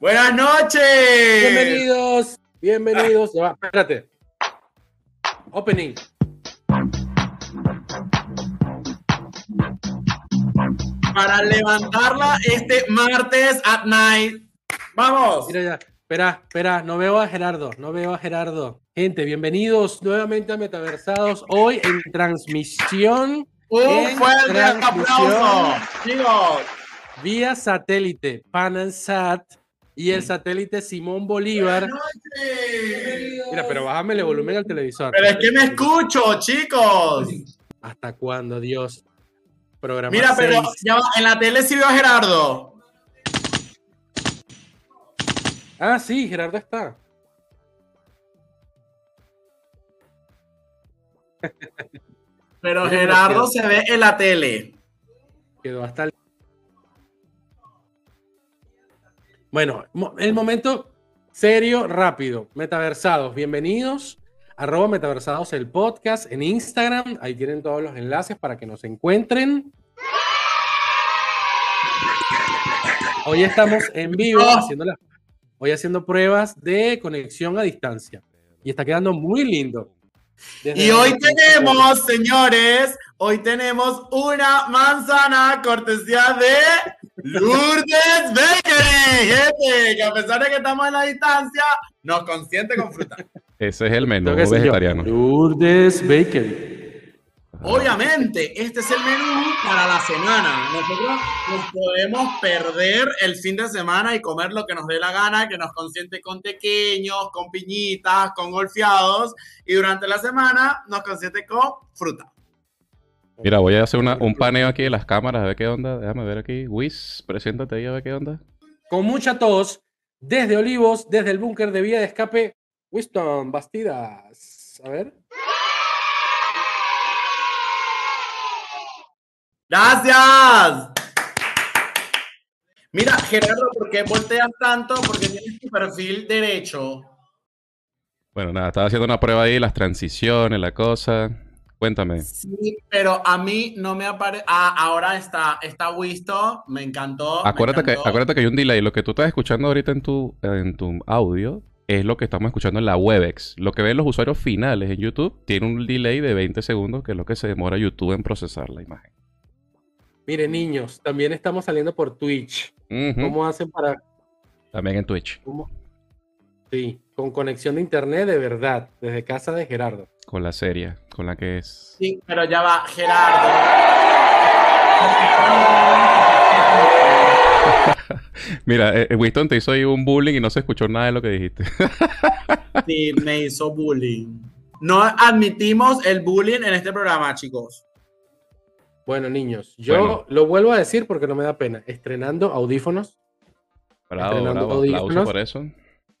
Buenas noches. Bienvenidos, bienvenidos. Ya va, espérate. Opening. Para levantarla este martes at night. Vamos. Mira ya. Espera, espera, no veo a Gerardo, no veo a Gerardo. Gente, bienvenidos nuevamente a Metaversados. Hoy en transmisión. Un en fuerte transmisión aplauso. Chicos. Vía satélite, Panansat y el satélite Simón Bolívar. Buenas noches. Mira, pero bájame el volumen al televisor. Pero es que me escucho, chicos. ¿Hasta cuándo, Dios? Programa Mira, pero ya va, en la tele sí veo a Gerardo. Ah, sí, Gerardo está. Pero Gerardo se ve en la tele. Quedó hasta el... Bueno, el momento serio, rápido. Metaversados, bienvenidos. Arroba Metaversados el podcast en Instagram. Ahí tienen todos los enlaces para que nos encuentren. Hoy estamos en vivo Oh. haciendo la- hoy haciendo pruebas de conexión a distancia. Y está quedando muy lindo. Desde Y hoy tenemos, señores, hoy tenemos una manzana cortesía de Lourdes Bakery, gente, que a pesar de que estamos en la distancia, nos consiente con fruta. Ese es el menú vegetariano. Lourdes Bakery. Obviamente, este es el menú para la semana. Nosotros nos podemos perder el fin de semana y comer lo que nos dé la gana, que nos consiente con pequeños, con piñitas, con golfeados, y durante la semana nos consiente con fruta. Mira, voy a hacer una- un paneo aquí de las cámaras, a ver qué onda. Déjame ver aquí. Wiz, preséntate ahí a ver qué onda. con mucha tos, desde Olivos, desde el búnker de vía de escape, Winston Bastidas. A ver. ¡Gracias! Mira, Gerardo, ¿por qué volteas tanto? Porque tienes tu perfil derecho. Bueno, nada, estaba haciendo una prueba ahí, las transiciones, la cosa. Cuéntame. Sí, pero a mí no me aparece. Ah, ahora está, está visto. Me encantó. me Acuérdate que, acuérdate que hay un delay. Lo que tú estás escuchando ahorita en tu, en tu audio es lo que estamos escuchando en la Webex. Lo que ven los usuarios finales en YouTube tiene un delay de 20 segundos, que es lo que se demora YouTube en procesar la imagen. Miren, niños, también estamos saliendo por Twitch. ¿Cómo hacen para.? También en Twitch, cómo? Sí, con conexión de internet de verdad, desde casa de Gerardo. Con la serie, con la que es. Sí, pero ya va, Gerardo. Mira, eh, eh, Winston te hizo ahí un bullying y no se escuchó nada de lo que dijiste. Sí, me hizo bullying. No admitimos el bullying en este programa, chicos. Bueno, niños, yo Bueno. lo vuelvo a decir porque no me da pena. Estrenando audífonos. Bravo, Estrenando bravo. Aplauso audífonos. por eso.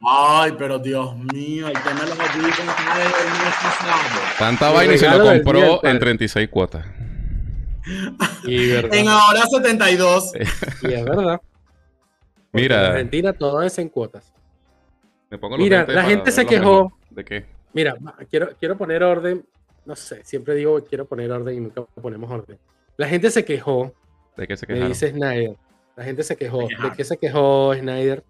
Ay, pero Dios mío, el tema de los audífonos pasado. Tanta vaina y se lo compró en Padre. 36 cuotas. Y, verdad, En ahora 72. y es verdad. Porque Mira. En Argentina todo es en cuotas. Me pongo los Mira, la gente se quejó. mejor. ¿De qué? Mira, quiero, quiero poner orden. No sé, siempre digo quiero poner orden y nunca ponemos orden. La gente se quejó, ¿De qué se me quejaron? dice Snyder. La gente se quejó. ¿De qué se quejó Snyder?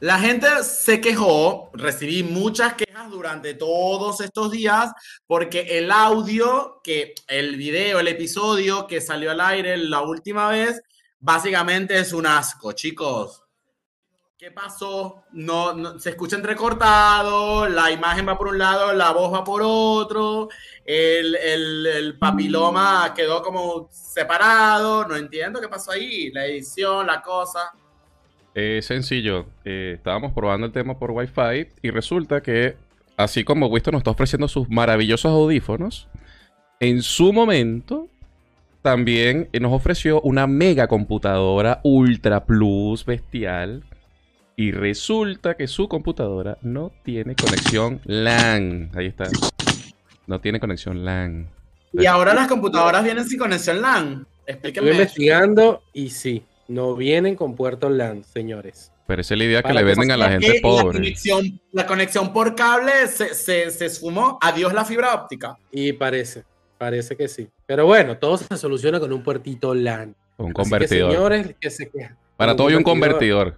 La gente se quejó, recibí muchas quejas durante todos estos días porque el audio, que el video, el episodio que salió al aire la última vez, básicamente es un asco, chicos. ¿Qué pasó? No, no- se escucha entrecortado, la imagen va por un lado, la voz va por otro, el, el- el papiloma quedó como separado, no entiendo qué pasó ahí, la edición, la cosa. Es sencillo. eh, estábamos probando el tema por Wi-Fi y resulta que, así como Winston nos está ofreciendo sus maravillosos audífonos, en su momento también eh, nos ofreció una mega computadora Ultra Plus bestial. Y resulta que su computadora no tiene conexión LAN. Ahí está. No tiene conexión LAN. Y ahora las computadoras vienen sin conexión LAN. Estoy Explíquenme. investigando y sí, no vienen con puerto LAN, señores. Pero esa es la idea que Para le venden a la ¿Por gente qué La pobre. conexión, la conexión por cable se, se, se esfumó. Adiós la fibra óptica. Y parece, parece que sí. Pero bueno, todo se soluciona con un puertito LAN. Un Así que, convertidor. señores que se, quejan, Para Un todo hay un convertidor.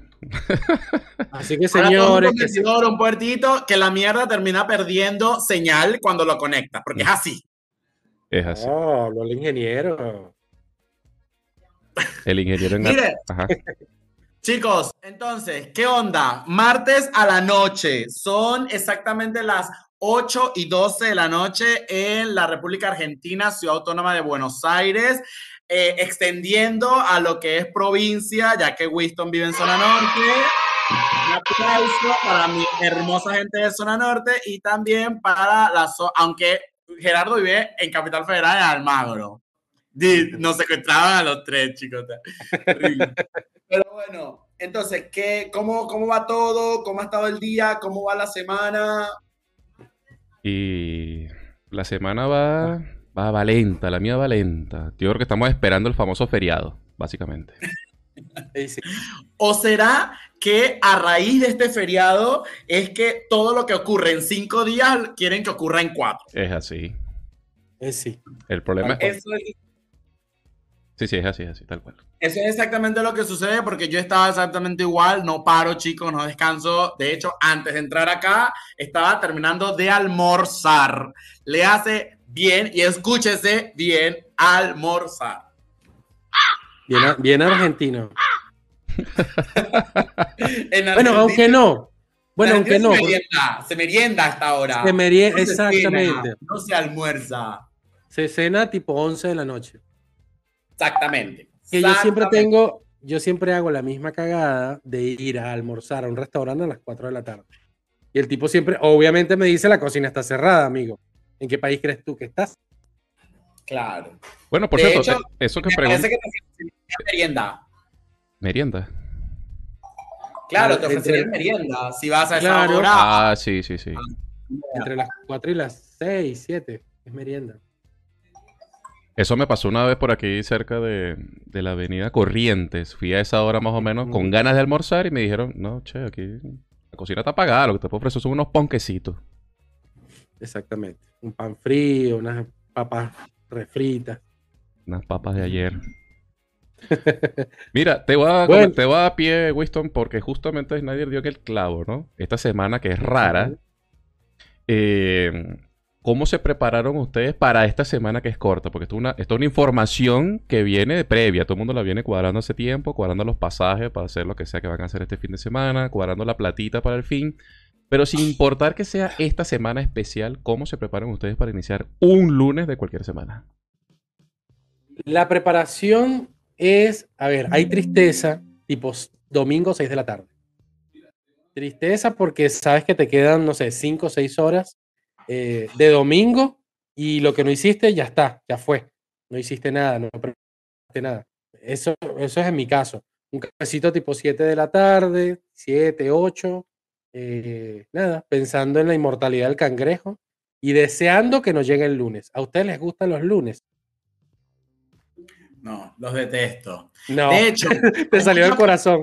Así que un señores, que convertidor, un puertito, que la mierda termina perdiendo señal cuando lo conecta, porque es así. Es así. Oh, habló el ingeniero. El ingeniero en Mire, Ajá. Chicos, entonces, ¿qué onda? Martes a la noche, son exactamente las 8 y 12 de la noche en la República Argentina, Ciudad Autónoma de Buenos Aires, eh, extendiendo a lo que es provincia, ya que Winston vive en zona norte. Un aplauso para mi hermosa gente de zona norte y también para la zona, aunque Gerardo vive en Capital Federal, en Almagro. Nos secuestraban a los tres, chicos. Pero bueno, entonces, ¿qué, cómo, ¿cómo va todo? ¿Cómo ha estado el día? ¿Cómo va la semana? Y la semana va, va, va lenta, la mía va lenta. Yo creo que estamos esperando el famoso feriado, básicamente. Sí, sí. ¿O será que a raíz de este feriado es que todo lo que ocurre en cinco días quieren que ocurra en cuatro? Es así. Eh, sí. El problema es... Eso es, Sí, sí, es así, es así, tal cual. eso es exactamente lo que sucede porque yo estaba exactamente igual, no paro chicos, no descanso. De hecho, antes de entrar acá, estaba terminando de almorzar. Le hace bien y escúchese bien almorzar. Bien, bien argentino. En Bueno, aunque no. Bueno, aunque no. Se merienda, se merienda hasta ahora. Se merie- No se exactamente. cena, no se almuerza. Se cena tipo 11 de la noche. Exactamente. Que yo siempre tengo, yo siempre hago la misma cagada de ir a almorzar a un restaurante a las 4 de la tarde. Y el tipo siempre, obviamente me dice, la cocina está cerrada, amigo. ¿En qué país crees tú que estás? Claro. Bueno, por De cierto, hecho, eso que Me pregunta... parece que te merienda. Merienda. Claro, Ah, te ofrecerían entre- merienda si vas a esa Claro. hora. Ah, sí, sí, sí. Entre las 4 y las 6, 7. Es merienda. Eso me pasó una vez por aquí cerca de, de la avenida Corrientes. Fui a esa hora más o menos con ganas de almorzar y me dijeron, no, che, aquí la cocina está apagada, lo que te puedo ofrecer son unos ponquecitos. Exactamente. Un pan frío, unas papas refritas. Unas papas de ayer. Mira, te voy a, Bueno. te voy a pie, Winston, porque justamente Snyder dio que el clavo, ¿no? Esta semana que es rara. Eh, ¿Cómo se prepararon ustedes para esta semana que es corta? Porque esto es una, es una información que viene de previa. Todo el mundo la viene cuadrando hace tiempo, cuadrando los pasajes para hacer lo que sea que van a hacer este fin de semana, cuadrando la platita para el fin. Pero sin importar que sea esta semana especial, ¿cómo se preparan ustedes para iniciar un lunes de cualquier semana? La preparación es, a ver, hay tristeza, tipo domingo 6 de la tarde. Tristeza porque sabes que te quedan, no sé, 5 o 6 horas eh, de domingo y lo que no hiciste ya está, ya fue. No hiciste nada, no preparaste nada. Eso, eso es en mi caso. Un cafecito tipo 7 de la tarde, 7, 8, eh, nada, pensando en la inmortalidad del cangrejo y deseando que nos llegue el lunes. ¿A ustedes les gustan los lunes? No, los detesto. No. De hecho, Te salió del muchas- corazón.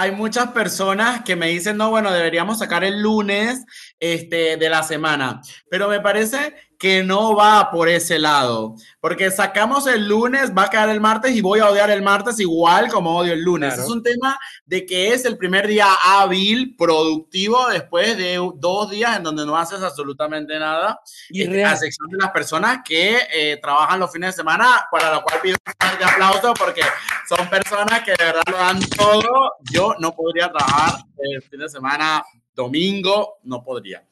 Hay muchas personas que me dicen, no, bueno, deberíamos sacar el lunes este, de la semana, pero me parece que no va por ese lado, porque sacamos el lunes, va a quedar el martes y voy a odiar el martes igual como odio el lunes. Claro. Es un tema de que es el primer día hábil, productivo, después de dos días en donde no haces absolutamente nada, Y este, a excepción de las personas que eh, trabajan los fines de semana, para lo cual pido un aplauso porque son personas que de verdad lo dan todo. Yo no podría trabajar el fin de semana, domingo, no podría.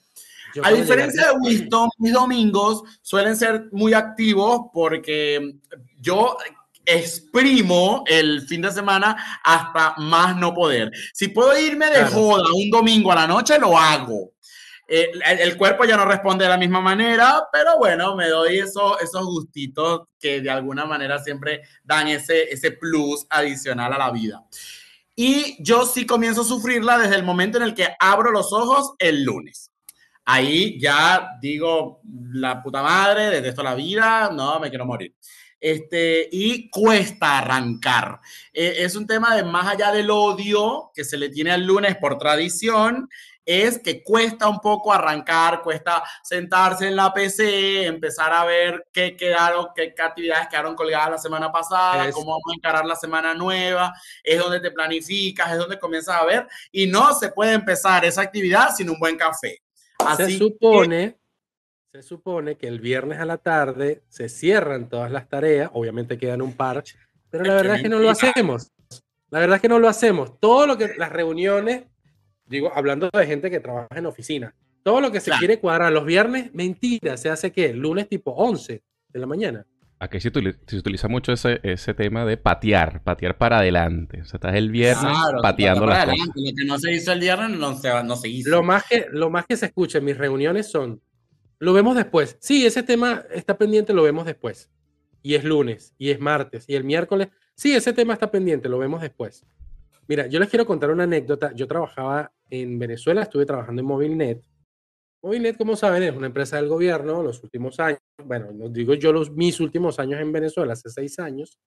Yo A diferencia de Winston, mis domingos suelen ser muy activos porque yo exprimo el fin de semana hasta más no poder. Si puedo irme de Claro. joda un domingo a la noche, lo hago. Eh, el, el cuerpo ya no responde de la misma manera, pero bueno, me doy eso, esos gustitos que de alguna manera siempre dan ese, ese plus adicional a la vida. Y yo sí comienzo a sufrirla desde el momento en el que abro los ojos el lunes. Ahí ya digo, la puta madre, detesto la vida, no, me quiero morir. este, y cuesta arrancar. Eh, es un tema de más allá del odio que se le tiene al lunes por tradición, es que cuesta un poco arrancar, cuesta sentarse en la PC, empezar a ver qué quedaron, qué, actividades quedaron colgadas la semana pasada, cómo vamos a encarar la semana nueva, es donde te planificas, es donde comienzas a ver, y no se puede empezar esa actividad sin un buen café. Así se supone, se supone que el viernes a la tarde se cierran todas las tareas, obviamente quedan un par, pero la verdad es que no lo hacemos. La verdad es que no lo hacemos. Todo lo que las reuniones digo, hablando de gente que trabaja en oficina, todo lo que se quiere cuadrar los viernes, mentira, se hace que lunes tipo 11 de la mañana. Aquí se, utiliza mucho ese, ese tema de patear, patear para adelante. O sea, estás el viernes pateando las cosas. Lo que no se hizo el viernes no se, no se hizo. Lo más, que, lo más que se escucha en mis reuniones son, lo vemos después. Sí, ese tema está pendiente, lo vemos después. Y es lunes, y es martes, y el miércoles. Sí, ese tema está pendiente, lo vemos después. Mira, yo les quiero contar una anécdota. Yo trabajaba en Venezuela, estuve trabajando en Movilnet. Movilnet, como saben, es una empresa del gobierno los últimos años, bueno, no digo yo los mis últimos años en Venezuela, hace seis años,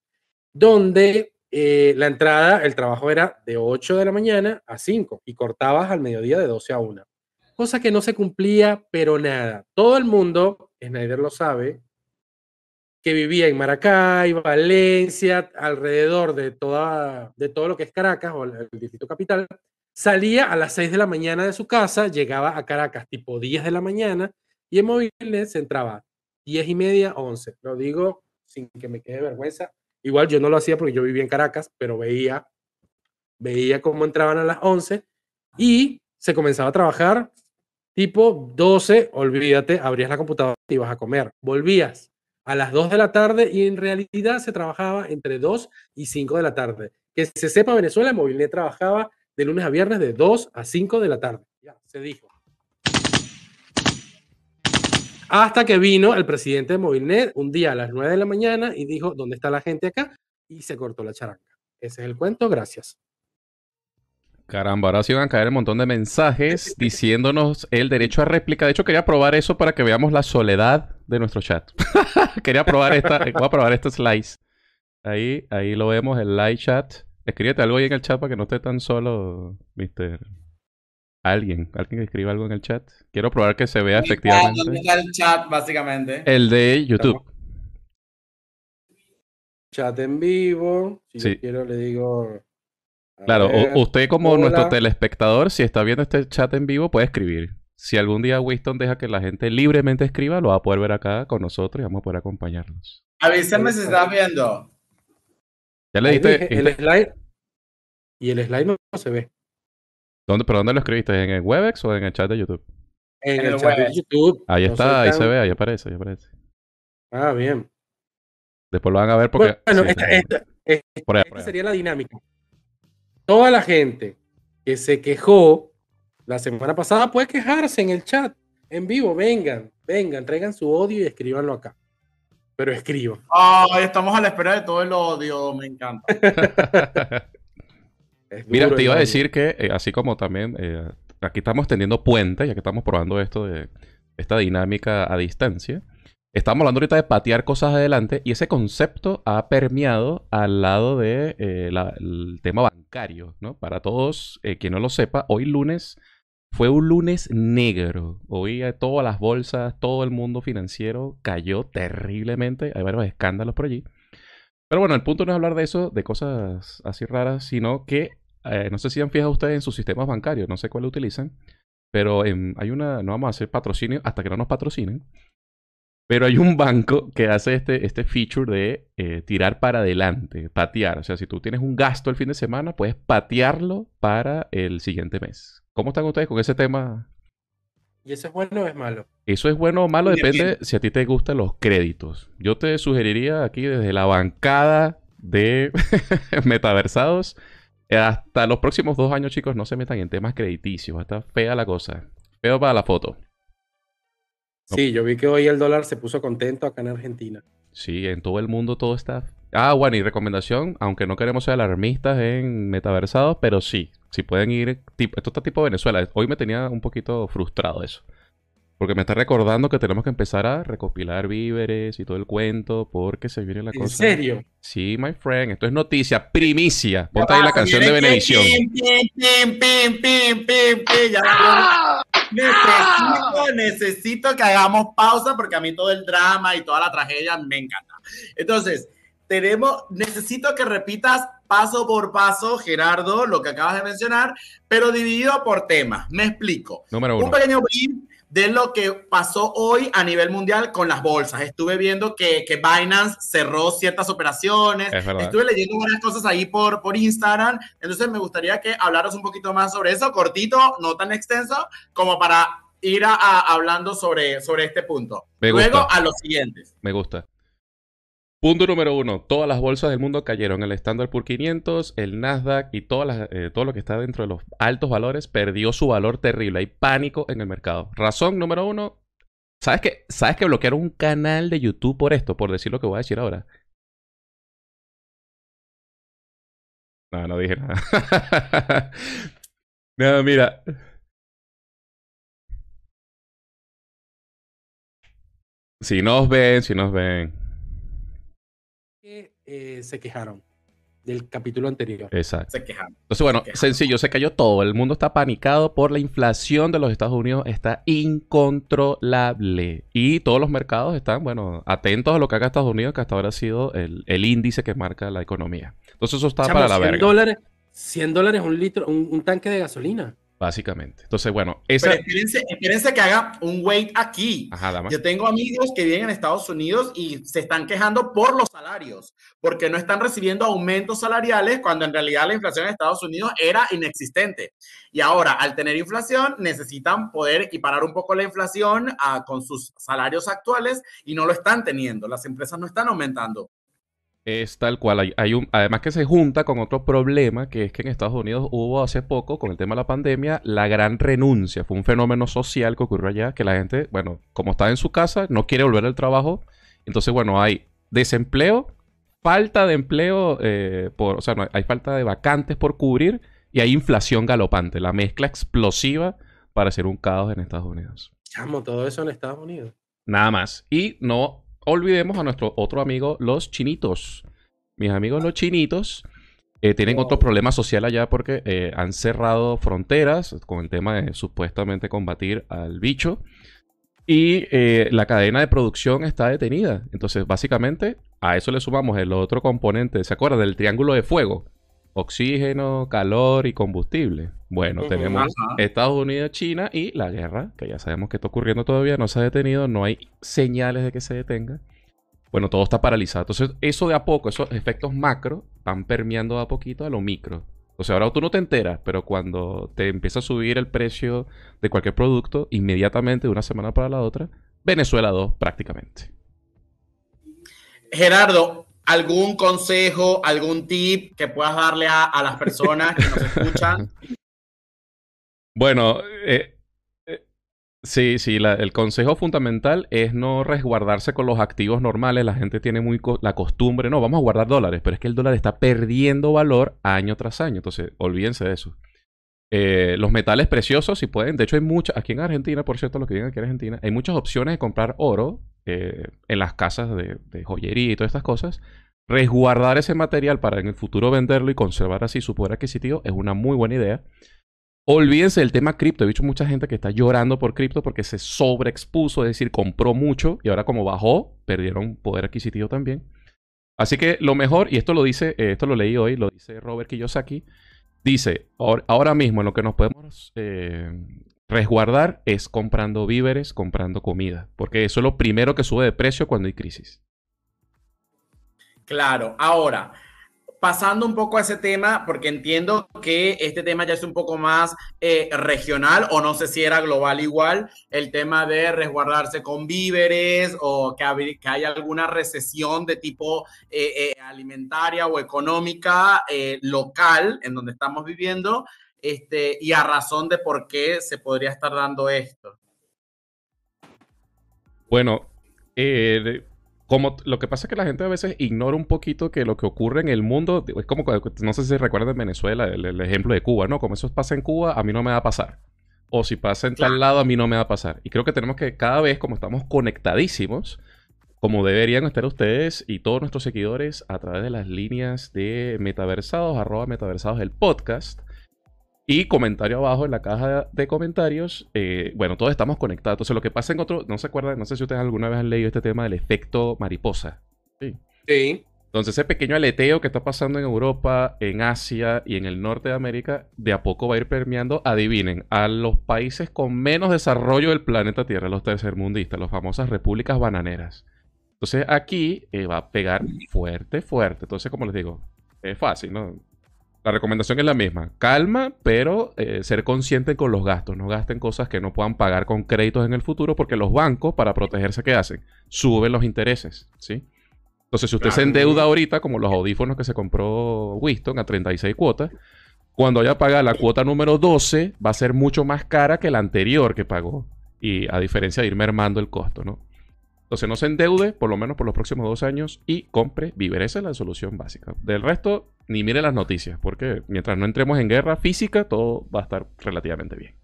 donde eh, la entrada, el trabajo era de 8 de la mañana a 5 y cortabas al mediodía de 12 a 1. Cosa que no se cumplía, pero nada. Todo el mundo, Snyder lo sabe, que vivía en Maracay, Valencia, alrededor de, toda, de todo lo que es Caracas o el, distrito capital, salía a las 6 de la mañana de su casa, llegaba a Caracas tipo 10 de la mañana y en Movilnet se entraba 10 y media, 11. Lo digo sin que me quede vergüenza. Igual yo no lo hacía porque yo vivía en Caracas, pero veía, veía cómo entraban a las 11 y se comenzaba a trabajar tipo 12, olvídate, abrías la computadora y ibas a comer. Volvías a las 2 de la tarde y en realidad se trabajaba entre 2 y 5 de la tarde. Que se sepa, Venezuela, Movilnet trabajaba de lunes a viernes de 2 a 5 de la tarde. Ya, se dijo. Hasta que vino el presidente de Movilnet un día a las 9 de la mañana y dijo, ¿dónde está la gente acá? Y se cortó la charanga. Ese es el cuento, gracias. Caramba, ahora sí van a caer un montón de mensajes diciéndonos el derecho a réplica. De hecho, quería probar eso para que veamos la soledad de nuestro chat. quería probar esta, voy a probar este slice. Ahí, ahí lo vemos, el live chat. Escríbete algo ahí en el chat para que no esté tan solo, mister. Alguien, alguien que escriba algo en el chat. Quiero probar que se vea efectivamente. el chat, básicamente? El de YouTube. Chat en vivo. Si quiero, le digo. Claro, usted como nuestro telespectador, si está viendo este chat en vivo, puede escribir. Si algún día Winston deja que la gente libremente escriba, lo va a poder ver acá con nosotros y vamos a poder acompañarnos. Avísame si estás viendo. Ya le diste. El slide. Y el slide no, se ve. ¿Dónde, ¿Pero dónde lo escribiste? ¿En el Webex o en el chat de YouTube? En, el, chat de YouTube. Ahí está, ahí se ve, ahí aparece, ahí aparece. Ah, bien. Después lo van a ver porque. Bueno, esta, esta sería la dinámica toda la gente que se quejó la semana pasada puede quejarse en el chat, en vivo. Vengan, vengan, traigan su odio y escríbanlo acá. Pero escriban. estamos a la espera de todo el odio, me encanta. Mira, te iba a decir que, eh, así como también, eh, aquí estamos teniendo puentes, ya que estamos probando esto de esta dinámica a distancia. Estamos hablando ahorita de patear cosas adelante y ese concepto ha permeado al lado del de, eh, tema bancario, ¿no? Para todos, eh, quien no lo sepa, hoy lunes fue un lunes negro. Eh, todas las bolsas, todo el mundo financiero cayó terriblemente. Hay varios escándalos por allí. Pero bueno, el punto no es hablar de eso, de cosas así raras, sino que no sé si han fijado ustedes en sus sistemas bancarios, no sé cuál utilizan, pero hay una, no vamos a hacer patrocinio hasta que no nos patrocinen pero hay un banco que hace este, este feature de eh, tirar para adelante, patear. O sea, si tú tienes un gasto el fin de semana, puedes patearlo para el siguiente mes. ¿Cómo están ustedes con ese tema? ¿Y eso es bueno o es malo? Eso es bueno o malo, depende si a ti te gustan los créditos. Yo te sugeriría aquí desde la bancada de metaversados hasta los próximos dos años, chicos, no se metan en temas crediticios. Está fea la cosa. Feo para la foto. Sí, yo vi que hoy el dólar se puso contento acá en Argentina. Sí, en todo el mundo todo está. Ah, bueno, y recomendación, aunque no queremos ser alarmistas en metaversados, pero sí, si pueden ir. Tipo, esto está tipo Venezuela. Hoy me tenía un poquito frustrado eso. Porque me está recordando que tenemos que empezar a recopilar víveres y todo el cuento porque se viene la ¿En cosa. serio? Sí, my friend. Esto es noticia, primicia. Ponte ahí la canción de Benevisión. pim, Necesito, necesito que hagamos pausa porque a mí todo el drama y toda la tragedia me encanta. Entonces, tenemos, necesito que repitas paso por paso, Gerardo, lo que acabas de mencionar, pero dividido por temas. Me explico. Número Un uno. pequeño brief de lo que pasó hoy a nivel mundial con las bolsas. Estuve viendo que, que Binance cerró ciertas operaciones. Es. Estuve leyendo varias cosas ahí por, por Instagram. Entonces me gustaría que hablaras un poquito más sobre eso, cortito, no tan extenso, como para ir a, a- hablando sobre, sobre este punto. Me Luego gusta. a los siguientes. Me gusta. Punto número uno. Todas las bolsas del mundo cayeron. El Standard Poor's 500, el Nasdaq y todas las, eh, todo lo que está dentro de los altos valores perdió su valor terrible. Hay pánico en el mercado. Razón número uno. ¿Sabes que, ¿Sabes que bloquearon un canal de YouTube por esto? Por decir lo que voy a decir ahora. No, no dije nada. no, mira. Si nos ven, si nos ven. Eh, se quejaron del capítulo anterior. Exacto. Se quejan. Entonces, bueno, Ok. sencillo, se cayó todo. El mundo está panicado por la inflación de los Estados Unidos. Está incontrolable. Y todos los mercados están, bueno, atentos a lo que haga Estados Unidos, que hasta ahora ha sido el, el índice que marca la economía. Entonces, eso está Chamo, para la 100 verga, dólares, 100 dólares un litro, un, un tanque de gasolina. Básicamente. Entonces, bueno, esa... Pero espérense, espérense que haga un wait aquí. Ajá, dama. Yo tengo amigos que viven en Estados Unidos y se están quejando por los salarios, porque no están recibiendo aumentos salariales cuando en realidad la inflación en Estados Unidos era inexistente. Y ahora, al tener inflación, necesitan poder equiparar un poco la inflación a- con sus salarios actuales y no lo están teniendo. Las empresas no están aumentando. Es tal cual. Hay, hay un, además que se junta con otro problema, que es que en Estados Unidos hubo hace poco, con el tema de la pandemia, la gran renuncia. Fue un fenómeno social que ocurrió allá, que la gente, bueno, como está en su casa, no quiere volver al trabajo. Entonces, bueno, hay desempleo, falta de empleo, eh, por, o sea, no, hay falta de vacantes por cubrir y hay inflación galopante. La mezcla explosiva para hacer un caos en Estados Unidos. Chamo, todo eso en Estados Unidos. Nada más. Y no olvidemos a nuestro otro amigo, los chinitos. Mis amigos los chinitos eh, tienen otro problema social allá porque eh, han cerrado fronteras con el tema de supuestamente combatir al bicho. Y eh, la cadena de producción está detenida. Entonces, básicamente, a eso le sumamos el otro componente. ¿Se acuerdan del triángulo de fuego? Oxígeno, calor y combustible. Bueno, tenemos Ajá. Estados Unidos, China y la guerra, que ya sabemos que está ocurriendo todavía, no se ha detenido, no hay señales de que se detenga. Bueno, todo está paralizado. Entonces, eso de a poco, esos efectos macro, van permeando de a poquito a lo micro. O sea, ahora tú no te enteras, pero cuando te empieza a subir el precio de cualquier producto, inmediatamente, de una semana para la otra, Venezuela 2 prácticamente. Gerardo, ¿algún consejo, algún tip que puedas darle a, las personas que nos escuchan? Bueno, eh, eh, sí, sí, el consejo fundamental es no resguardarse con los activos normales. La gente tiene muy la costumbre, no, vamos a guardar dólares, pero es que el dólar está perdiendo valor año tras año. Entonces, olvídense de eso. Eh, los metales preciosos, si pueden, de hecho hay muchas, aquí en Argentina, por cierto, los que viven aquí en Argentina, hay muchas opciones de comprar oro eh, en las casas de, joyería y todas estas cosas. Resguardar ese material para en el futuro venderlo y conservar así su poder adquisitivo es una muy buena idea. Olvídense del tema cripto. He visto mucha gente que está llorando por cripto porque se sobreexpuso, es decir, compró mucho y ahora como bajó, perdieron poder adquisitivo también. Así que lo mejor, y esto lo dice, eh, esto lo leí hoy, lo dice Robert Kiyosaki, dice, "Ahor- ahora mismo en lo que nos podemos eh, resguardar es comprando víveres, comprando comida, porque eso es lo primero que sube de precio cuando hay crisis. Claro, ahora, pasando un poco a ese tema, porque entiendo que este tema ya es un poco más eh, regional, o no sé si era global igual, el tema de resguardarse con víveres o que, que haya alguna recesión de tipo eh, eh, alimentaria o económica local en donde estamos viviendo, este, y a razón de por qué se podría estar dando esto. Bueno, eh, como lo que pasa es que la gente a veces ignora un poquito que lo que ocurre en el mundo es como no sé si recuerdan en Venezuela el, el ejemplo de Cuba, ¿no? Como eso pasa en Cuba, a mí no me va a pasar. o si pasa en tal lado, a mí no me va a pasar. Y creo que tenemos que cada vez, como estamos conectadísimos, como deberían estar ustedes y todos nuestros seguidores a través de las líneas de metaversados, arroba metaversados el podcast. Y comentario abajo en la caja de comentarios. eh, bueno, todos estamos conectados. Entonces, lo que pasa en otro. No se acuerdan, no sé si ustedes alguna vez han leído este tema del efecto mariposa. Sí. Entonces, ese pequeño aleteo que está pasando en Europa, en Asia y en el norte de América, de a poco va a ir permeando, adivinen, a los países con menos desarrollo del planeta Tierra, los tercermundistas, las famosas repúblicas bananeras. Entonces, aquí eh, va a pegar fuerte, fuerte. Entonces, como les digo, es fácil, ¿no? La recomendación es la misma. Calma, pero eh, ser consciente con los gastos. No gasten cosas que no puedan pagar con créditos en el futuro, porque los bancos, para protegerse, ¿qué hacen? Suben los intereses, ¿sí? Entonces, si usted se endeuda ahorita, como los audífonos que se compró Winston a 36 cuotas, cuando vaya a pagar la cuota número 12, va a ser mucho más cara que la anterior que pagó. Y a diferencia de ir mermando el costo, ¿no? Entonces, no se endeude, por lo menos por los próximos dos años, y compre víveres. Esa es la solución básica. Del resto, ni mire las noticias, porque mientras no entremos en guerra física, todo va a estar relativamente bien.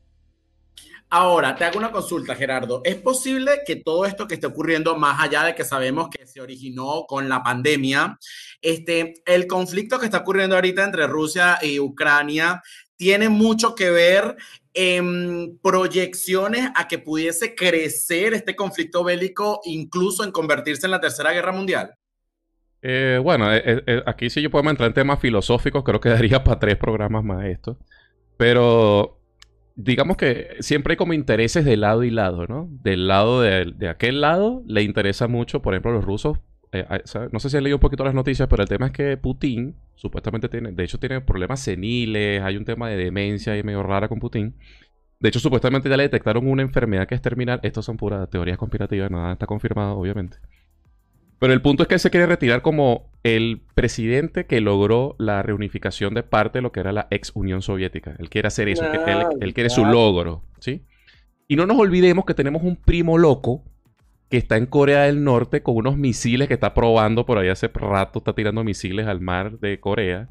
Ahora, te hago una consulta, Gerardo. ¿Es posible que todo esto que esté ocurriendo, más allá de que sabemos que se originó con la pandemia, este, el conflicto que está ocurriendo ahorita entre Rusia y Ucrania tiene mucho que ver en proyecciones a que pudiese crecer este conflicto bélico, incluso en convertirse en la Tercera Guerra Mundial? Eh, bueno, eh, eh, eh, aquí sí yo podemos entrar en temas filosóficos, creo que daría para tres programas más esto. Pero digamos que siempre hay como intereses de lado y lado, ¿no? Del lado de, de aquel lado le interesa mucho, por ejemplo, a los rusos. no sé si han leído un poquito las noticias, pero el tema es que Putin supuestamente tiene, de hecho tiene problemas seniles, hay un tema de demencia ahí medio rara con Putin. De hecho, supuestamente ya le detectaron una enfermedad que es terminal. Estos son puras teorías conspirativas, nada está confirmado, obviamente. Pero el punto es que él se quiere retirar como el presidente que logró la reunificación de parte de lo que era la ex Unión Soviética. Él quiere hacer eso, que él, él quiere su logro, ¿sí? Y no nos olvidemos que tenemos un primo loco que está en Corea del Norte con unos misiles que está probando por ahí hace rato, está tirando misiles al mar de Corea.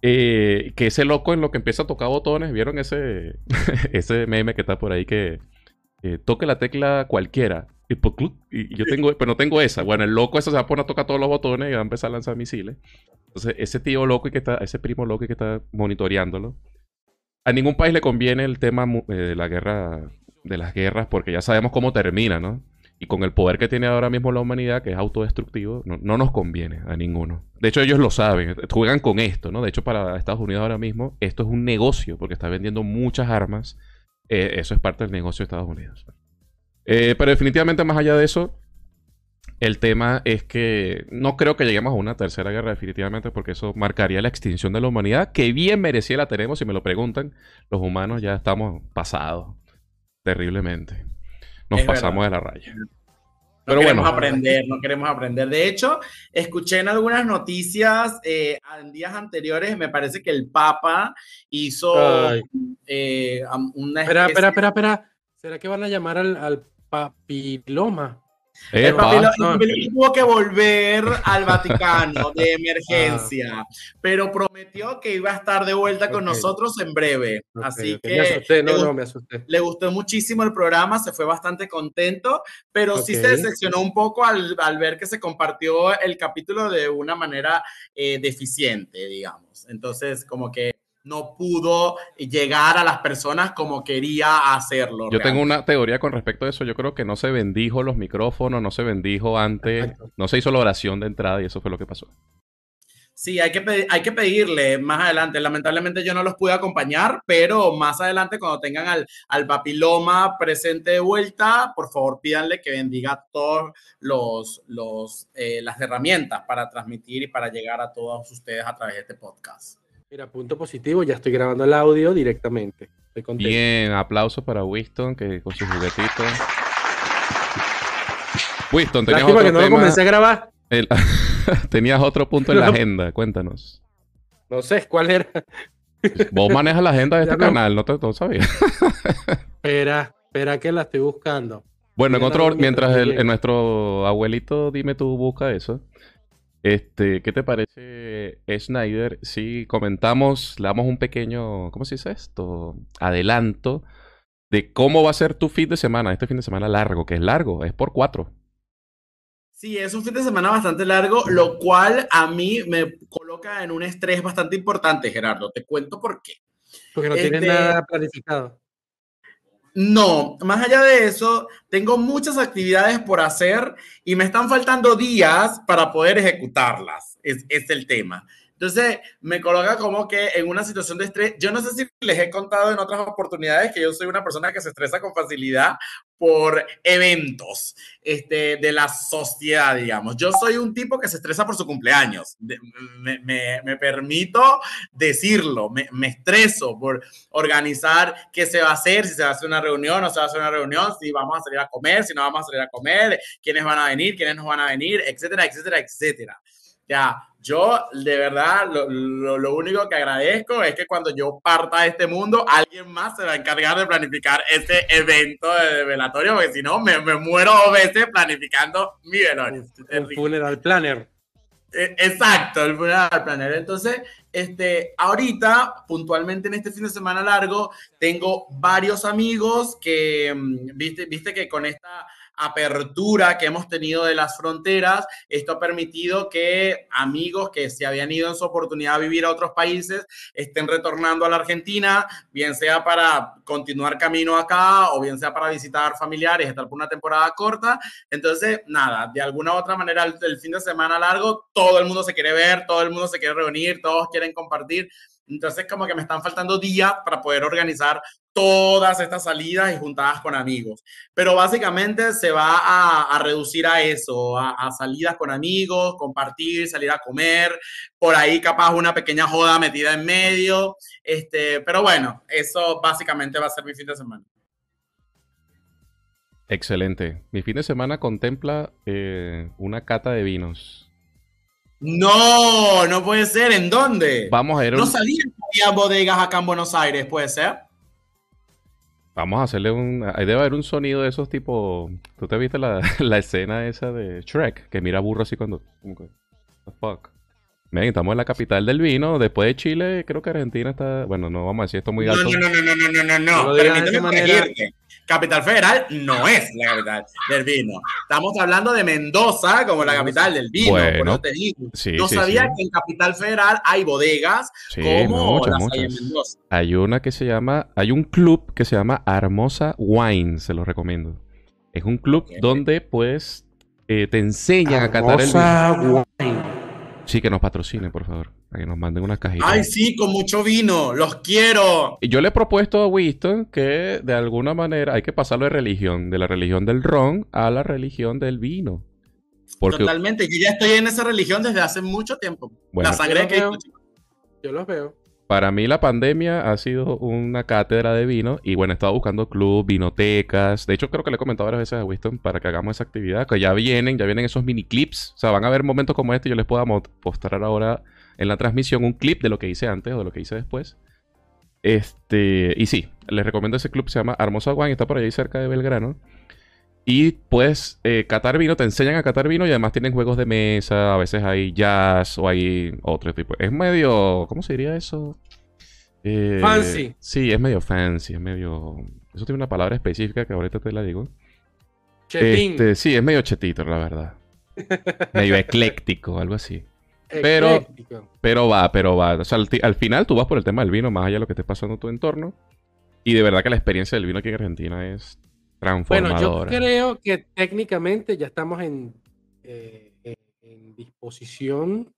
Eh, que ese loco en lo que empieza a tocar botones, ¿vieron ese, ese meme que está por ahí que eh, toque la tecla cualquiera? Y, yo tengo, pero no tengo esa. Bueno, el loco ese se va a poner a tocar todos los botones y va a empezar a lanzar misiles. Entonces, ese tío loco y que está, ese primo loco y que está monitoreándolo. A ningún país le conviene el tema eh, de la guerra, de las guerras, porque ya sabemos cómo termina, ¿no? Y con el poder que tiene ahora mismo la humanidad, que es autodestructivo, no, no nos conviene a ninguno. De hecho, ellos lo saben, juegan con esto, ¿no? De hecho, para Estados Unidos ahora mismo, esto es un negocio, porque está vendiendo muchas armas. Eh, eso es parte del negocio de Estados Unidos. Eh, pero definitivamente, más allá de eso, el tema es que no creo que lleguemos a una tercera guerra, definitivamente, porque eso marcaría la extinción de la humanidad, que bien merecía la tenemos, si me lo preguntan. Los humanos ya estamos pasados terriblemente. Nos Es pasamos verdad. de la raya. No Pero queremos bueno. aprender, no queremos aprender. De hecho, escuché en algunas noticias eh, en días anteriores, me parece que el Papa hizo eh, una Espera, especie- espera, espera, espera. ¿Será que van a llamar al, al papiloma? El Epa, papilo- el no. papilo tuvo que volver al Vaticano de emergencia, pero prometió que iba a estar de vuelta con Ok. nosotros en breve. Ok, Así ok. que Me asusté, no, le, no, me asusté. le gustó muchísimo el programa, se fue bastante contento, pero sí se decepcionó un poco al, al ver que se compartió el capítulo de una manera eh, deficiente, digamos. Entonces, como que no pudo llegar a las personas como quería hacerlo. Yo tengo una teoría con respecto a eso. Yo creo que no se bendijo los micrófonos, no se bendijo antes, Exacto. no se hizo la oración de entrada y eso fue lo que pasó. Sí, hay que, hay que pedirle más adelante. Lamentablemente yo no los pude acompañar, pero más adelante cuando tengan al, al papiloma presente de vuelta, por favor pídanle que bendiga todos los, los, eh, las herramientas para transmitir y para llegar a todos ustedes a través de este podcast. Mira, punto positivo, ya estoy grabando el audio directamente. Estoy contento. Bien, aplausos para Winston que con sus juguetitos. Winston, tenías Lástima otro que no lo tema- comencé a grabar. el- tenías otro punto en la agenda, cuéntanos. No sé cuál era. Vos manejas la agenda de este no. canal, no te no sabía. Espera, espera que la estoy buscando. Bueno, en otro, mientras el- en nuestro abuelito, dime tú, busca eso. Este, ¿qué te parece, Snyder? Si comentamos, le damos un pequeño, ¿cómo se dice esto? Adelanto de cómo va a ser tu fin de semana, este fin de semana largo, que es largo, es por cuatro. Sí, es un fin de semana bastante largo, lo cual a mí me coloca en un estrés bastante importante, Gerardo. Te cuento por qué. Porque no tienes Este- nada planificado. No, más allá de eso, tengo muchas actividades por hacer y me están faltando días para poder ejecutarlas. Es, el tema. Entonces, me coloca como que en una situación de estrés. Yo no sé si les he contado en otras oportunidades que yo soy una persona que se estresa con facilidad por eventos este, de la sociedad, digamos. Yo soy un tipo que se estresa por su cumpleaños. Me, me- me permito decirlo, me, me estreso por organizar qué se va a hacer, si se va a hacer una reunión, no se va a hacer una reunión, si vamos a salir a comer, si no vamos a salir a comer, quiénes van a venir, quiénes no van a venir, etcétera, etcétera, etcétera. Ya, yo de verdad lo, lo, lo único que agradezco es que cuando yo parta de este mundo, alguien más se va a encargar de planificar ese evento de velatorio, porque si no, me, me muero dos veces planificando mi velorio. Un funeral planner. Eh, Exacto, el funeral planner. Entonces, este, ahorita, puntualmente en este fin de semana largo, tengo varios amigos que, mm, viste, viste que con esta apertura que hemos tenido de las fronteras, esto ha permitido que amigos que se habían ido en su oportunidad a vivir a otros países estén retornando a la Argentina, bien sea para continuar camino acá o bien sea para visitar familiares, estar por una temporada corta. Entonces, nada, de alguna u otra manera, el, el fin de semana largo, todo el mundo se quiere ver, todo el mundo se quiere reunir, todos quieren compartir. Entonces, como que me están faltando días para poder organizar todas estas salidas y juntadas con amigos. Pero básicamente se va a, a reducir a eso, a, a, salidas con amigos, compartir, salir a comer, por ahí capaz una pequeña joda metida en medio. Este, pero bueno, eso básicamente va a ser mi fin de semana. Excelente. Mi fin de semana contempla eh, una cata de vinos. No, no puede ser. ¿En dónde? Vamos a ir a No un- salían bodegas acá en Buenos Aires, puede ser. Vamos a hacerle un. Ahí debe haber un sonido de esos tipo. ¿Tú te viste la, la escena esa de Shrek? Que mira burro así cuando. como que, "What the fuck?". Ven, estamos en la capital del vino. Después de Chile, creo que Argentina está. Bueno, no vamos a decir esto muy alto. no, no, no, no, no, no, no, No Permíteme corregirte. Capital Federal no es la capital del vino. Estamos hablando de Mendoza como la capital del vino. Bueno. por eso te digo. Sí, no sí, sabía sí. que en Capital Federal hay bodegas Sí, como muchas, las hay en muchas. Mendoza. Hay una que se llama. Hay un club que se llama Hermosa Wine, se lo recomiendo. Es un club donde pues eh, te enseñan a catar el vino. Hermosa wine. Sí, que nos patrocinen, por favor. Para que nos manden unas cajitas. Ay, sí, con mucho vino. Los quiero. Y Yo le he propuesto a Winston que de alguna manera hay que pasarlo de religión, de la religión del ron a la religión del vino. Porque, Totalmente. Yo ya estoy en esa religión desde hace mucho tiempo. Bueno. la sangre Yo que veo. Yo los veo. Para mí la pandemia ha sido una cátedra de vino y bueno, he estado buscando club, vinotecas. De hecho, creo que le he comentado varias veces a Winston para que hagamos esa actividad, que ya vienen, ya vienen esos mini clips. O sea, van a haber momentos como este. Yo les puedo mo- mostrar ahora en la transmisión un clip de lo que hice antes o de lo que hice después. Este, y sí, les recomiendo ese club, se llama Hermosa Wine, está por ahí cerca de Belgrano. Y puedes eh, catar vino, te enseñan a catar vino y además tienen juegos de mesa, a veces hay jazz o hay otro tipo. Es medio, ¿cómo se diría eso? Eh, Fancy. Sí, es medio fancy, es medio... Eso tiene una palabra específica que ahorita te la digo. Chetín. Este, sí, es medio chetito, la verdad. medio ecléctico, algo así. pero- Ecléctico. Pero va, pero va. O sea, al final tú vas por el tema del vino, más allá de lo que esté pasando en tu entorno. Y de verdad que la experiencia del vino aquí en Argentina es Bueno, transformadora. yo creo que técnicamente ya estamos en, eh, en- en disposición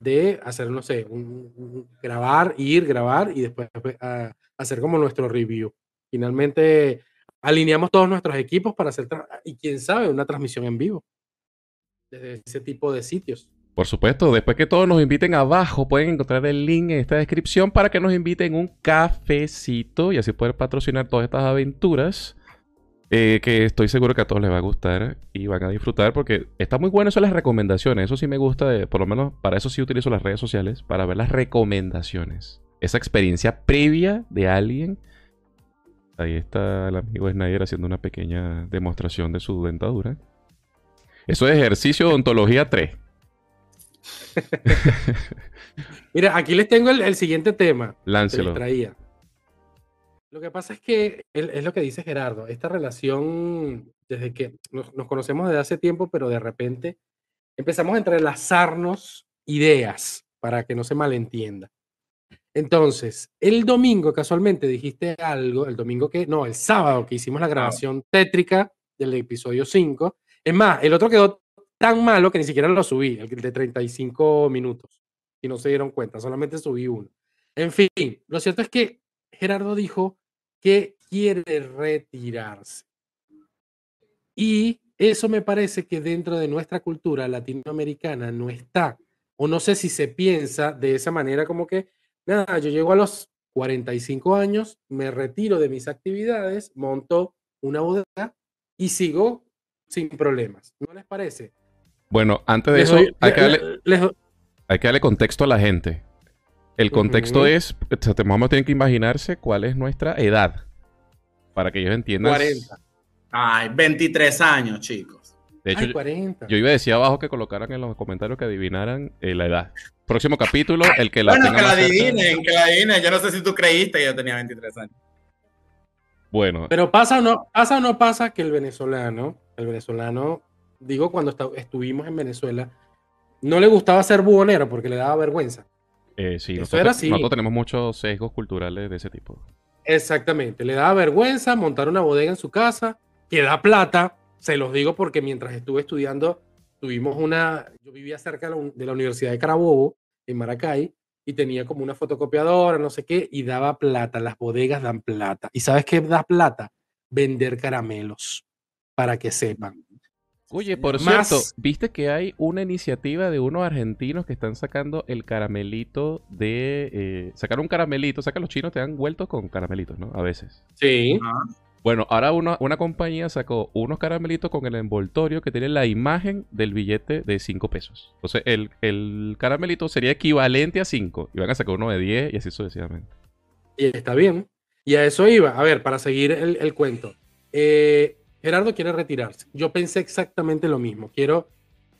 de hacer, no sé, un, un- grabar, ir, grabar y después a- hacer como nuestro review. Finalmente alineamos todos nuestros equipos para hacer, y quién sabe, una transmisión en vivo desde ese tipo de sitios. Por supuesto, después que todos nos inviten abajo, pueden encontrar el link en esta descripción para que nos inviten un cafecito y así poder patrocinar todas estas aventuras. Eh, que estoy seguro que a todos les va a gustar y van a disfrutar porque está muy bueno eso las recomendaciones. Eso sí me gusta, de- por lo menos para eso sí utilizo las redes sociales, para ver las recomendaciones. Esa experiencia previa de alguien. Ahí está el amigo Snyder haciendo una pequeña demostración de su dentadura. Eso es ejercicio de ontología 3. Mira, aquí les tengo el, el siguiente tema que les Láncelo. traía. Lo que pasa es que él- es lo que dice Gerardo, esta relación, desde que nos, nos conocemos desde hace tiempo, pero de repente empezamos a entrelazarnos ideas para que no se malentienda. Entonces, el domingo casualmente dijiste algo, el domingo que, no, el sábado que hicimos la grabación tétrica del episodio 5. Es más, el otro quedó tan malo que ni siquiera lo subí, el de 35 minutos, y no se dieron cuenta, solamente subí uno. En fin, lo cierto es que Gerardo dijo que quiere retirarse. Y eso me parece que dentro de nuestra cultura latinoamericana no está, o no sé si se piensa de esa manera como que, nada, yo llego a los 45 años, me retiro de mis actividades, monto una bodega y sigo sin problemas. ¿No les parece? Bueno, antes de Les eso, doy- hay que, le- darle, le- les hay que darle contexto a la gente. El contexto es, o sea, vamos a tener que imaginarse cuál es nuestra edad. Para que ellos entiendan. 40. Ay, 23 años, chicos. De hecho, Ay, yo- 40. yo iba a decir abajo que colocaran en los comentarios que adivinaran eh, la edad. Próximo capítulo, el que la bueno, tenga que la cerca- adivinen, que la adivinen. Yo no sé si tú creíste que yo tenía 23 años. Bueno, Pero pasa o no, pasa o no pasa que el venezolano, el venezolano, digo cuando estuvimos en Venezuela, no le gustaba ser buhonero porque le daba vergüenza. Eh, sí, nosotros, era así. nosotros tenemos muchos sesgos culturales de ese tipo. Exactamente, le daba vergüenza montar una bodega en su casa, que da plata, se los digo porque mientras estuve estudiando, tuvimos una, yo vivía cerca de la, un- de la Universidad de Carabobo, en Maracay, y tenía como una fotocopiadora, no sé qué, y daba plata, las bodegas dan plata. ¿Y sabes qué da plata? Vender caramelos, para que sepan. Oye, por Más- cierto, ¿viste que hay una iniciativa de unos argentinos que están sacando el caramelito de... eh, sacar un caramelito, saca los chinos, te dan vueltos con caramelitos, ¿no? A veces. Sí. Bueno, ahora una, una compañía sacó unos caramelitos con el envoltorio que tiene la imagen del billete de 5 pesos. Entonces, el, el caramelito sería equivalente a 5. Y van a sacar uno de 10 y así sucesivamente. Y está bien. Y a eso iba. A ver, para seguir el, el cuento. Eh, Gerardo quiere retirarse. Yo pensé exactamente lo mismo. Quiero,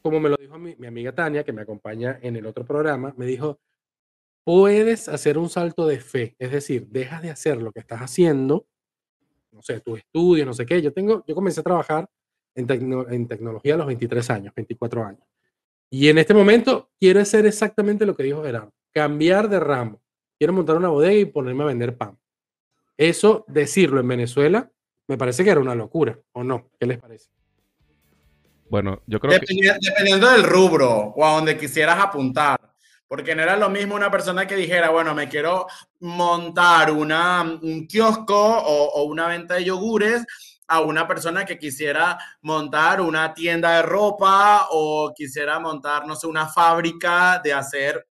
como me lo dijo mi, mi amiga Tania, que me acompaña en el otro programa, me dijo, puedes hacer un salto de fe. Es decir, dejas de hacer lo que estás haciendo, no sé, tus estudios, no sé qué. Yo, tengo, yo comencé a trabajar en, tecno- en tecnología a los 23 años, 24 años. Y en este momento quiero hacer exactamente lo que dijo Gerardo, cambiar de ramo. Quiero montar una bodega y ponerme a vender pan. Eso, decirlo en Venezuela, me parece que era una locura, ¿o no? ¿Qué les parece? Bueno, yo creo que... Dependi- Dependiendo del rubro o a donde quisieras apuntar. Porque no era lo mismo una persona que dijera, bueno, me quiero montar una, un kiosco o, o una venta de yogures a una persona que quisiera montar una tienda de ropa o quisiera montar, no sé, una fábrica de hacer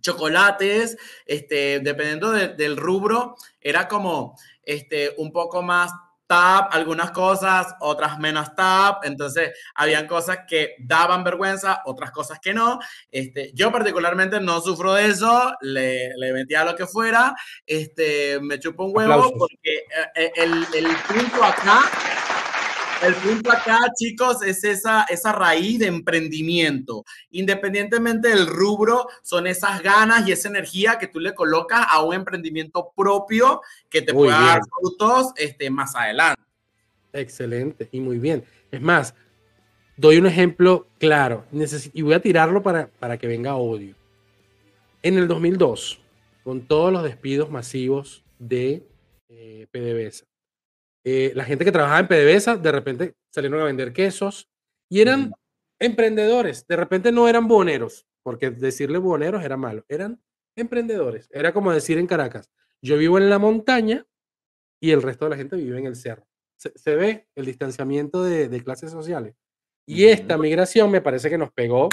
chocolates, este, dependiendo de- del rubro, era como este, un poco más tap, algunas cosas, otras menos tap, entonces habían cosas que daban vergüenza, otras cosas que no. Este, yo particularmente no sufro de eso, le, le metía lo que fuera, este, me chupo un huevo Aplausos. porque eh, el, el punto acá, el punto acá, chicos, es esa, esa raíz de emprendimiento. Independientemente del rubro, son esas ganas y esa energía que tú le colocas a un emprendimiento propio que te Muy pueda dar frutos este, más adelante. Excelente y muy bien. Es más, doy un ejemplo claro y voy a tirarlo para, para que venga odio. En el 2002, con todos los despidos masivos de eh, PDVSA, eh, la gente que trabajaba en PDVSA de repente salieron a vender quesos y eran emprendedores. De repente no eran boneros, porque decirle boneros era malo. Eran emprendedores. Era como decir en Caracas, yo vivo en la montaña y el resto de la gente vive en el cerro se, se ve el distanciamiento de, de clases sociales. Y esta migración me parece que nos pegó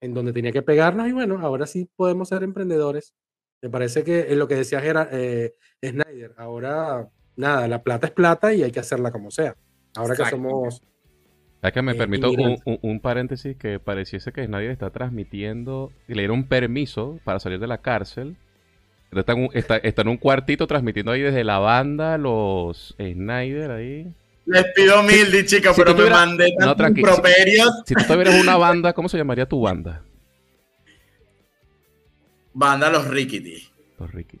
en donde tenía que pegarnos y bueno, ahora sí podemos ser emprendedores. Me parece que es lo que decía Gera- eh, Snyder, ahora nada, la plata es plata y hay que hacerla como sea. Ahora que somos... Es que me eh, permito un, inmigrante. un- un paréntesis que pareciese que nadie está transmitiendo, le dieron un permiso para salir de la cárcel. Entonces Está en, un, está- está en un cuartito transmitiendo ahí desde la banda los Snyder ahí. Les pido mil, di, chicos, Si pero tú me tuvieras- mandé No, improperios. Si tú tuvieras una banda, ¿cómo se llamaría tu banda? Banda Los Rickety. Los Ricky.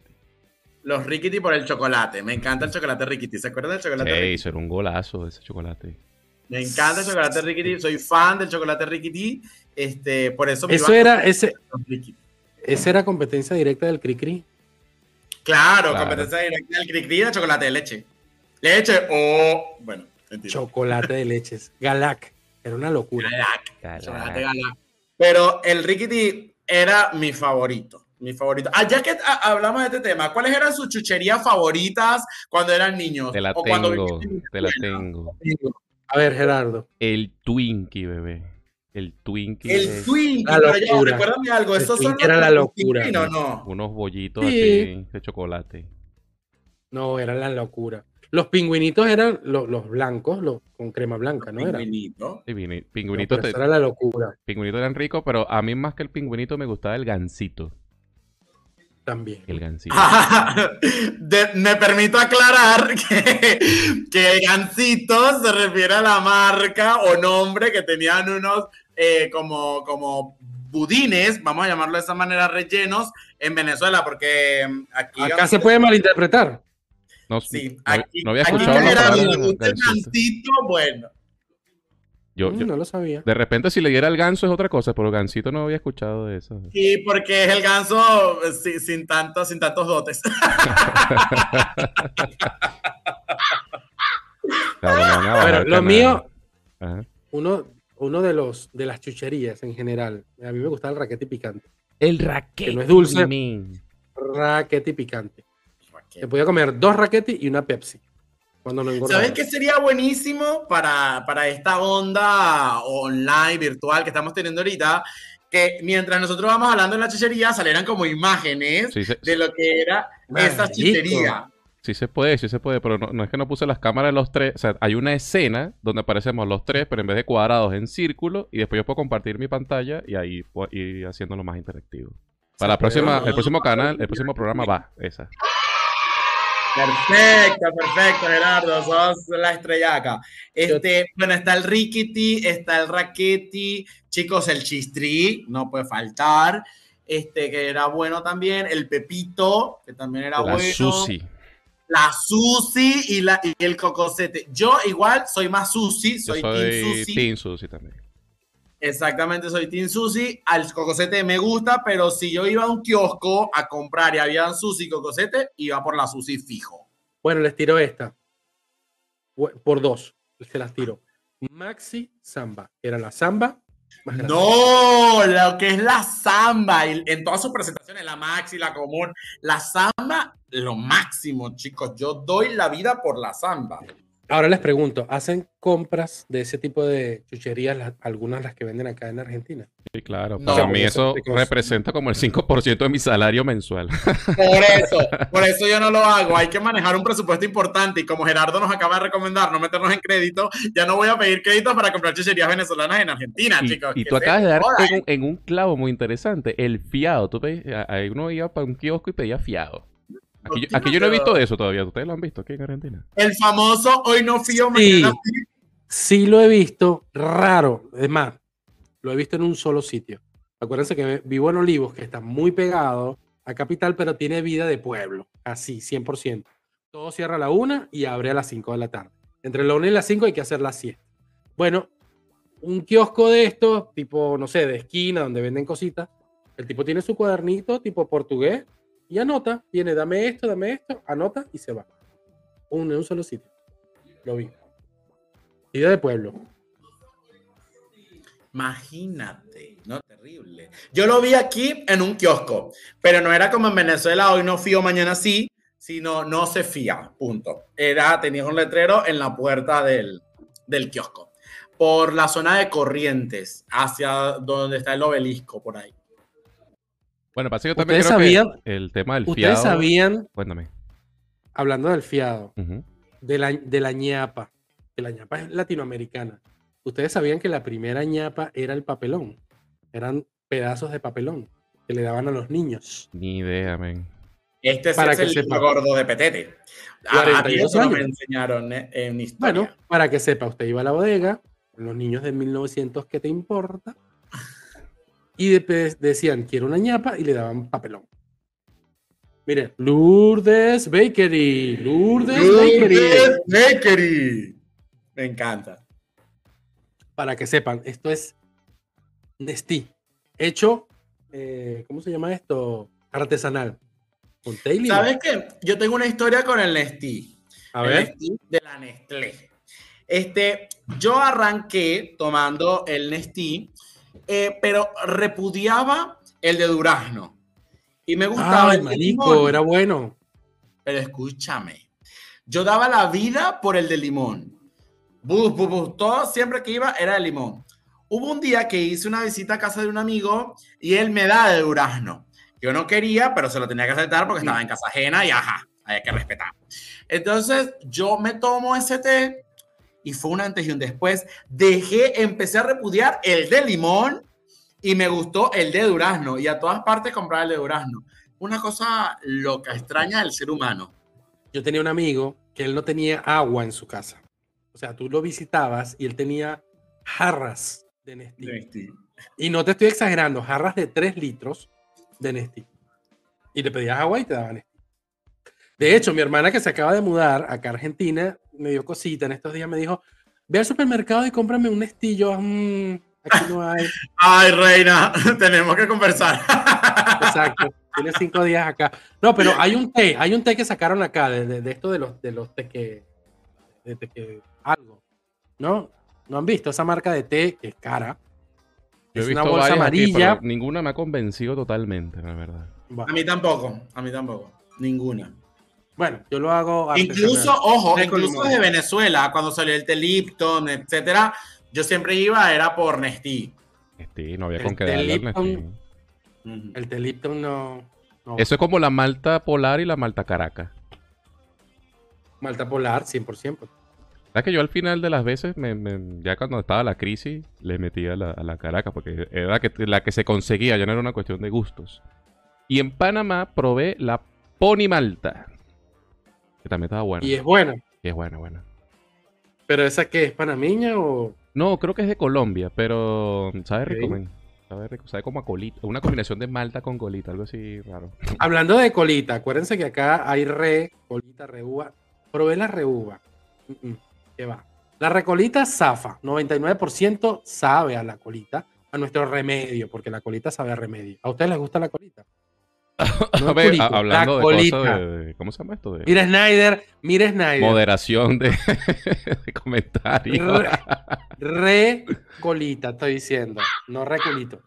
Los Rickety por el chocolate. Me encanta el chocolate Rickety. ¿Se acuerdan del chocolate Ey, Rickety? eso era un golazo ese chocolate. Me encanta el chocolate Rickety. Soy fan del chocolate Rickety. Este, por eso me Eso iba a era, ese, esa era competencia directa del Cricri. Claro, Claro. competencia directa del Cricri de chocolate de leche. Leche o. Bueno, mentira. Chocolate de leches. Galac. Era una locura. Galac. Chocolate Galac. Pero el Rickety era mi favorito. Mi favorito. Ah, ya que ah, hablamos de este tema, ¿cuáles eran sus chucherías favoritas cuando eran niños? Te la O tengo, te la tengo. A ver, Gerardo. El Twinkie, bebé. El Twinkie. El es Twinkie, La pero ya, locura. recuérdame algo, El esos son Twinkie era la los locura. ¿no? unos bollitos Sí. así de chocolate. No, era la locura. Los pingüinitos eran los, los blancos, los con crema blanca, ¿no? Era. Pingüinito. Sí, No, te- eso era la locura pingüinitos eran ricos, pero a mí más que el pingüinito me gustaba el gansito. También. El gansito. Ah. De- me permito aclarar que, que el gansito se refiere a la marca o nombre que tenían unos eh, como, como budines, vamos a llamarlo de esa manera, rellenos en Venezuela, porque mm, aquí... Acá se puede malinterpretar. No, Sí, no, aquí, no había aquí escuchado la era palabra gansito, bueno. Yo, Mm, yo- no lo sabía. de repente si le diera el ganso es otra cosa, pero gansito no había escuchado de eso. Sí, porque es el ganso eh, sin, sin, tanto, sin tantos dotes. Bueno, lo mío, Ajá. uno, uno de los de las chucherías en general. A mí me gustaba el raquete picante. El raquete. Que no es dulce. Raquete picante. Se podía comer dos raquetes y una Pepsi. Cuando no engordaba. ¿Sabes qué sería buenísimo para, para esta onda online, virtual que estamos teniendo ahorita? Que mientras nosotros vamos hablando en la chuchería, salieran como imágenes Sí, se, de lo que era esa Marico. chuchería. sí se puede, sí se puede, pero no, no es que no puse las cámaras de los tres. O sea, hay una escena donde aparecemos los tres, pero en vez de cuadrados en círculo, y después yo puedo compartir mi pantalla y ahí ir haciéndolo más interactivo. Para la próxima, el próximo canal, el próximo programa va, esa. Perfecto, perfecto, Gerardo, sos la estrellaca. Este, bueno, está el Rickety, está el Raqueti, chicos, el Chistri, no puede faltar. Este, que era bueno también, el Pepito, que también era La bueno. Susi. La Susi y, la, y el Cocosete. Yo igual soy más Susi, Yo soy, Team soy Susi. Team Susi también. Exactamente, soy Team Susi. Al Cocosete me gusta, pero si yo iba a un kiosco a comprar y había Susi y Cocosete, iba por la Susi fijo. Bueno, les tiro esta. Por dos. Se las tiro. Maxi Samba. Era la Samba. No, lo que es la samba, en todas sus presentaciones, la maxi, la común, la samba, lo máximo, chicos. Yo doy la vida por la samba. Ahora les pregunto, ¿hacen compras de ese tipo de chucherías, las- algunas las que venden acá en Argentina? Sí, claro. No, Para mí eso representa como el 5% de mi salario mensual. Por eso, por eso yo no lo hago. Hay que manejar un presupuesto importante y como Gerardo nos acaba de recomendar no meternos en crédito, ya no voy a pedir créditos para comprar chucherías venezolanas en Argentina, Y, chicos. y tú acabas de dar en un, en un clavo muy interesante, el fiado. Tú pedí- a- a- uno iba para un kiosco y pedía fiado. Aquí, yo- aquí yo no he visto eso todavía. ¿Ustedes lo han visto aquí en Argentina? El famoso hoy no fío, Sí. mañana sí. Sí lo he visto, raro. Es más, lo he visto en un solo sitio. Acuérdense que vivo en Olivos, que está muy pegado a Capital, pero tiene vida de pueblo, así, 100%. Todo cierra a la una y abre a las 5 de la tarde. Entre la una y las 5 hay que hacer la siesta. Bueno, un kiosco de estos, tipo, no sé, de esquina, donde venden cositas, el tipo tiene su cuadernito, tipo portugués, y anota, tiene, dame esto, dame esto, anota y se va. Un, en un solo sitio. Lo vi. Vida de pueblo. Imagínate, ¿no? Terrible. Yo lo vi aquí en un kiosco, pero no era como en Venezuela, hoy no fío, mañana sí, sino no se fía, punto. Era, tenía un letrero en la puerta del, del kiosco. Por la zona de Corrientes, hacia donde está el obelisco, por ahí. Bueno, pasa que yo también ¿Ustedes creo sabían- que el tema del Ustedes fiado... sabían, Cuéntame. hablando del fiado, de la, de la ñapa, que la ñapa es latinoamericana. Ustedes sabían que la primera ñapa era el papelón. Eran pedazos de papelón que le daban a los niños. Ni idea, men. Este Para es que el sepa. gordo de Petete. A, a mí 42 eso no me enseñaron eh, en historia. Bueno, para que sepa, usted iba a la bodega, los niños de 1900, ¿qué te importa? Y de- decían, quiero una ñapa, y le daban papelón. Mire, Lourdes Bakery. Lourdes, Bakery. Lourdes Bakery. Me encanta. Para que sepan, esto es Nestí. Hecho, eh, ¿cómo se llama esto? Artesanal. Con. ¿Sabes qué? Yo tengo una historia con el Nestí. A el ver. Nestí de la Nestlé. Este, yo arranqué tomando el Nestí, eh, pero repudiaba el de durazno. Y me gustaba Ay, el marico, limón. era bueno. Pero escúchame, yo daba la vida por el de limón. Bu, bu, bu, todo siempre que iba era de limón. Hubo un día que hice una visita a casa de un amigo y él me da de durazno. Yo no quería, pero se lo tenía que aceptar porque estaba en casa ajena y ajá, hay que respetar. Entonces yo me tomo ese té y fue un antes y un después. Dejé, empecé a repudiar el de limón y me gustó el de durazno y a todas partes comprar el de durazno. Una cosa loca, extraña del ser humano. Yo tenía un amigo que él no tenía agua en su casa. O sea, tú lo visitabas y él tenía jarras de Nestí. Y no te estoy exagerando, jarras de 3 litros de Nestí. Y le pedías agua y te daban Nestí. De hecho, mi hermana que se acaba de mudar acá a Argentina, me dio cosita en estos días, me dijo, ve al supermercado y cómprame un. Yo, "Mm, aquí no hay. Ay, reina, tenemos que conversar. Exacto. Tiene cinco días acá. No, pero hay un té, hay un té que sacaron acá, de, de- de esto de los, de los té que, de té que algo. ¿No? ¿No han visto esa marca de té que es cara? Yo he es visto una bolsa aquí, amarilla. pero ninguna me ha convencido totalmente, la verdad. A mí tampoco, a mí tampoco. Ninguna. Bueno, yo lo hago artesanal. Incluso, ojo, incluso limón. de Venezuela, cuando salió el té Lipton, etcétera, yo siempre iba, era por Nestí. Este, no había El con qué darle. Ujú. El té Lipton no. no. Eso es como la malta polar y la malta caracas. Malta polar, 100%. ¿Sabes que yo al final de las veces, me- me- ya cuando estaba la crisis, le metía a la, a la caracas porque era la que, la que se conseguía, ya no era una cuestión de gustos. Y en Panamá probé la Pony Malta, que también estaba buena. Y es buena. Y es buena, buena. Pero esa que es panameña o. No, creo que es de Colombia, pero sabe rico, Ok. men. Sabe rico, sabe como a colita. Una combinación de malta con colita, algo así raro. Hablando de colita, acuérdense que acá hay re, colita, reuva. Probé la reuva. Mm, mm, ¿Qué va? La recolita zafa. 99% sabe a la colita, a nuestro remedio, porque la colita sabe a remedio. ¿A ustedes les gusta la colita? No A ver, hablando la de colita. cosas de, de- ¿Cómo se llama esto? De Mira Snyder, mira Snyder. moderación de, de comentarios. Re colita, estoy diciendo. No reculito.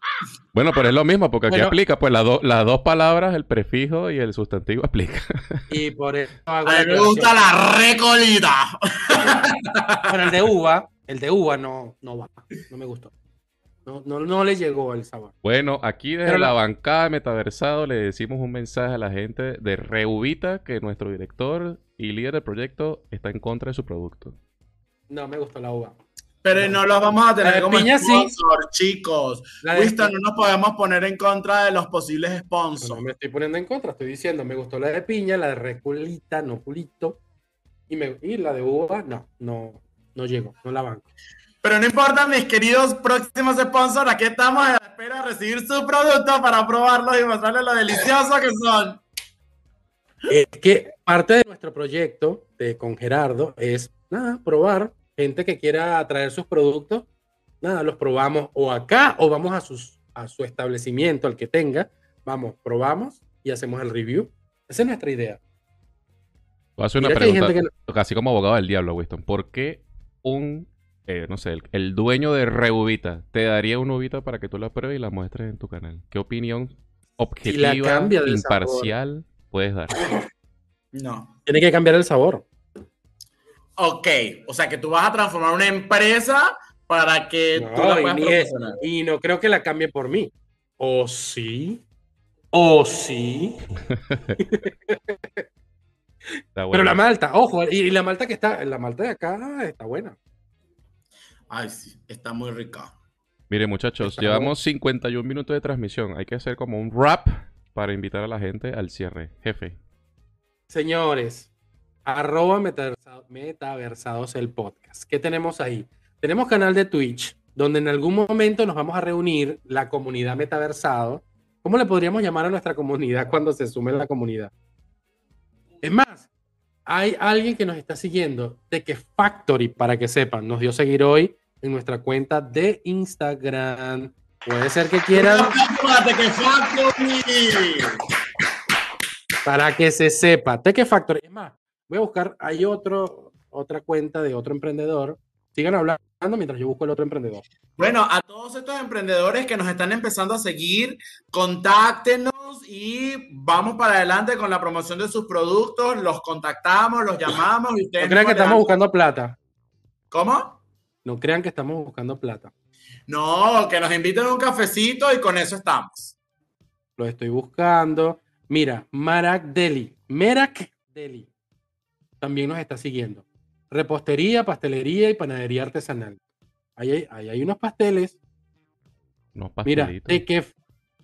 Bueno, pero es lo mismo, porque aquí Bueno. aplica, pues las do- las dos palabras, el prefijo y el sustantivo aplica. Y por eso A mí me gusta la recolita. Bueno, el de uva, el de uva no, no va. No me gustó. No, no, no le llegó el sabor. Bueno, aquí desde Pero la bancada de Metaversado le decimos un mensaje a la gente de Reubita que nuestro director y líder del proyecto está en contra de su producto. No me gustó la uva. Pero no los vamos a La tener de como piña sí. sponsor, chicos. La de- Winston, no nos podemos poner en contra de los posibles No sponsors. me estoy poniendo en contra, estoy diciendo, me gustó la de piña, la de reculita, no culito. Y, me, y la de uva, no, no, no llegó, no la banco. Pero no importa, mis queridos próximos sponsors, aquí estamos a la espera de recibir su producto para probarlos y mostrarles lo deliciosos que son. Es que parte de nuestro proyecto de, con Gerardo es, nada, probar. Gente que quiera traer sus productos, nada, los probamos o acá o vamos a, sus, a su establecimiento, al que tenga. Vamos, probamos y hacemos el review. Esa es nuestra idea. Voy a hacer una Mira pregunta, gente que no- casi como abogado del diablo, Winston. ¿Por qué un, eh, no sé, el, el dueño de Reubita te daría una uvita para que tú la pruebes y la muestres en tu canal? ¿Qué opinión objetiva, sabor. imparcial puedes dar? No. tiene que cambiar el sabor. Ok, o sea que tú vas a transformar una empresa para que tú No, la y, puedas es- y no creo que la cambie por mí. ¿O sí? ¿O sí? Está Pero la malta, ojo, y, y la malta que está, la malta de acá está buena. Ay, sí, está muy rica. Mire, muchachos, Está llevamos 51 minutos de transmisión. Hay que hacer como un wrap para invitar a la gente al cierre. Jefe. Señores, arroba metaversa- metaversados el podcast. ¿Qué tenemos ahí? Tenemos canal de Twitch, donde en algún momento nos vamos a reunir la comunidad metaversado. ¿Cómo le podríamos llamar a nuestra comunidad cuando se sume la comunidad? Es más, hay alguien que nos está siguiendo de que Factory, para que sepan, nos dio seguir hoy en nuestra cuenta de Instagram. Puede ser que quieran. Para que se sepa. Teque Factory. Es más, voy a buscar. Hay otro, otra cuenta de otro emprendedor. Sigan hablando mientras yo busco el otro emprendedor. Bueno, a todos estos emprendedores que nos están empezando a seguir, contáctenos y vamos para adelante con la promoción de sus productos. Los contactamos, los llamamos y ustedes. No crean que estamos buscando plata. ¿Cómo? No crean que estamos buscando plata. No, que nos inviten a un cafecito y con eso estamos. Lo estoy buscando. Mira, Marak Deli. Merak Deli. También nos está siguiendo. Repostería, pastelería y panadería artesanal. Ahí hay, ahí hay unos pasteles. Unos Mira. Teque,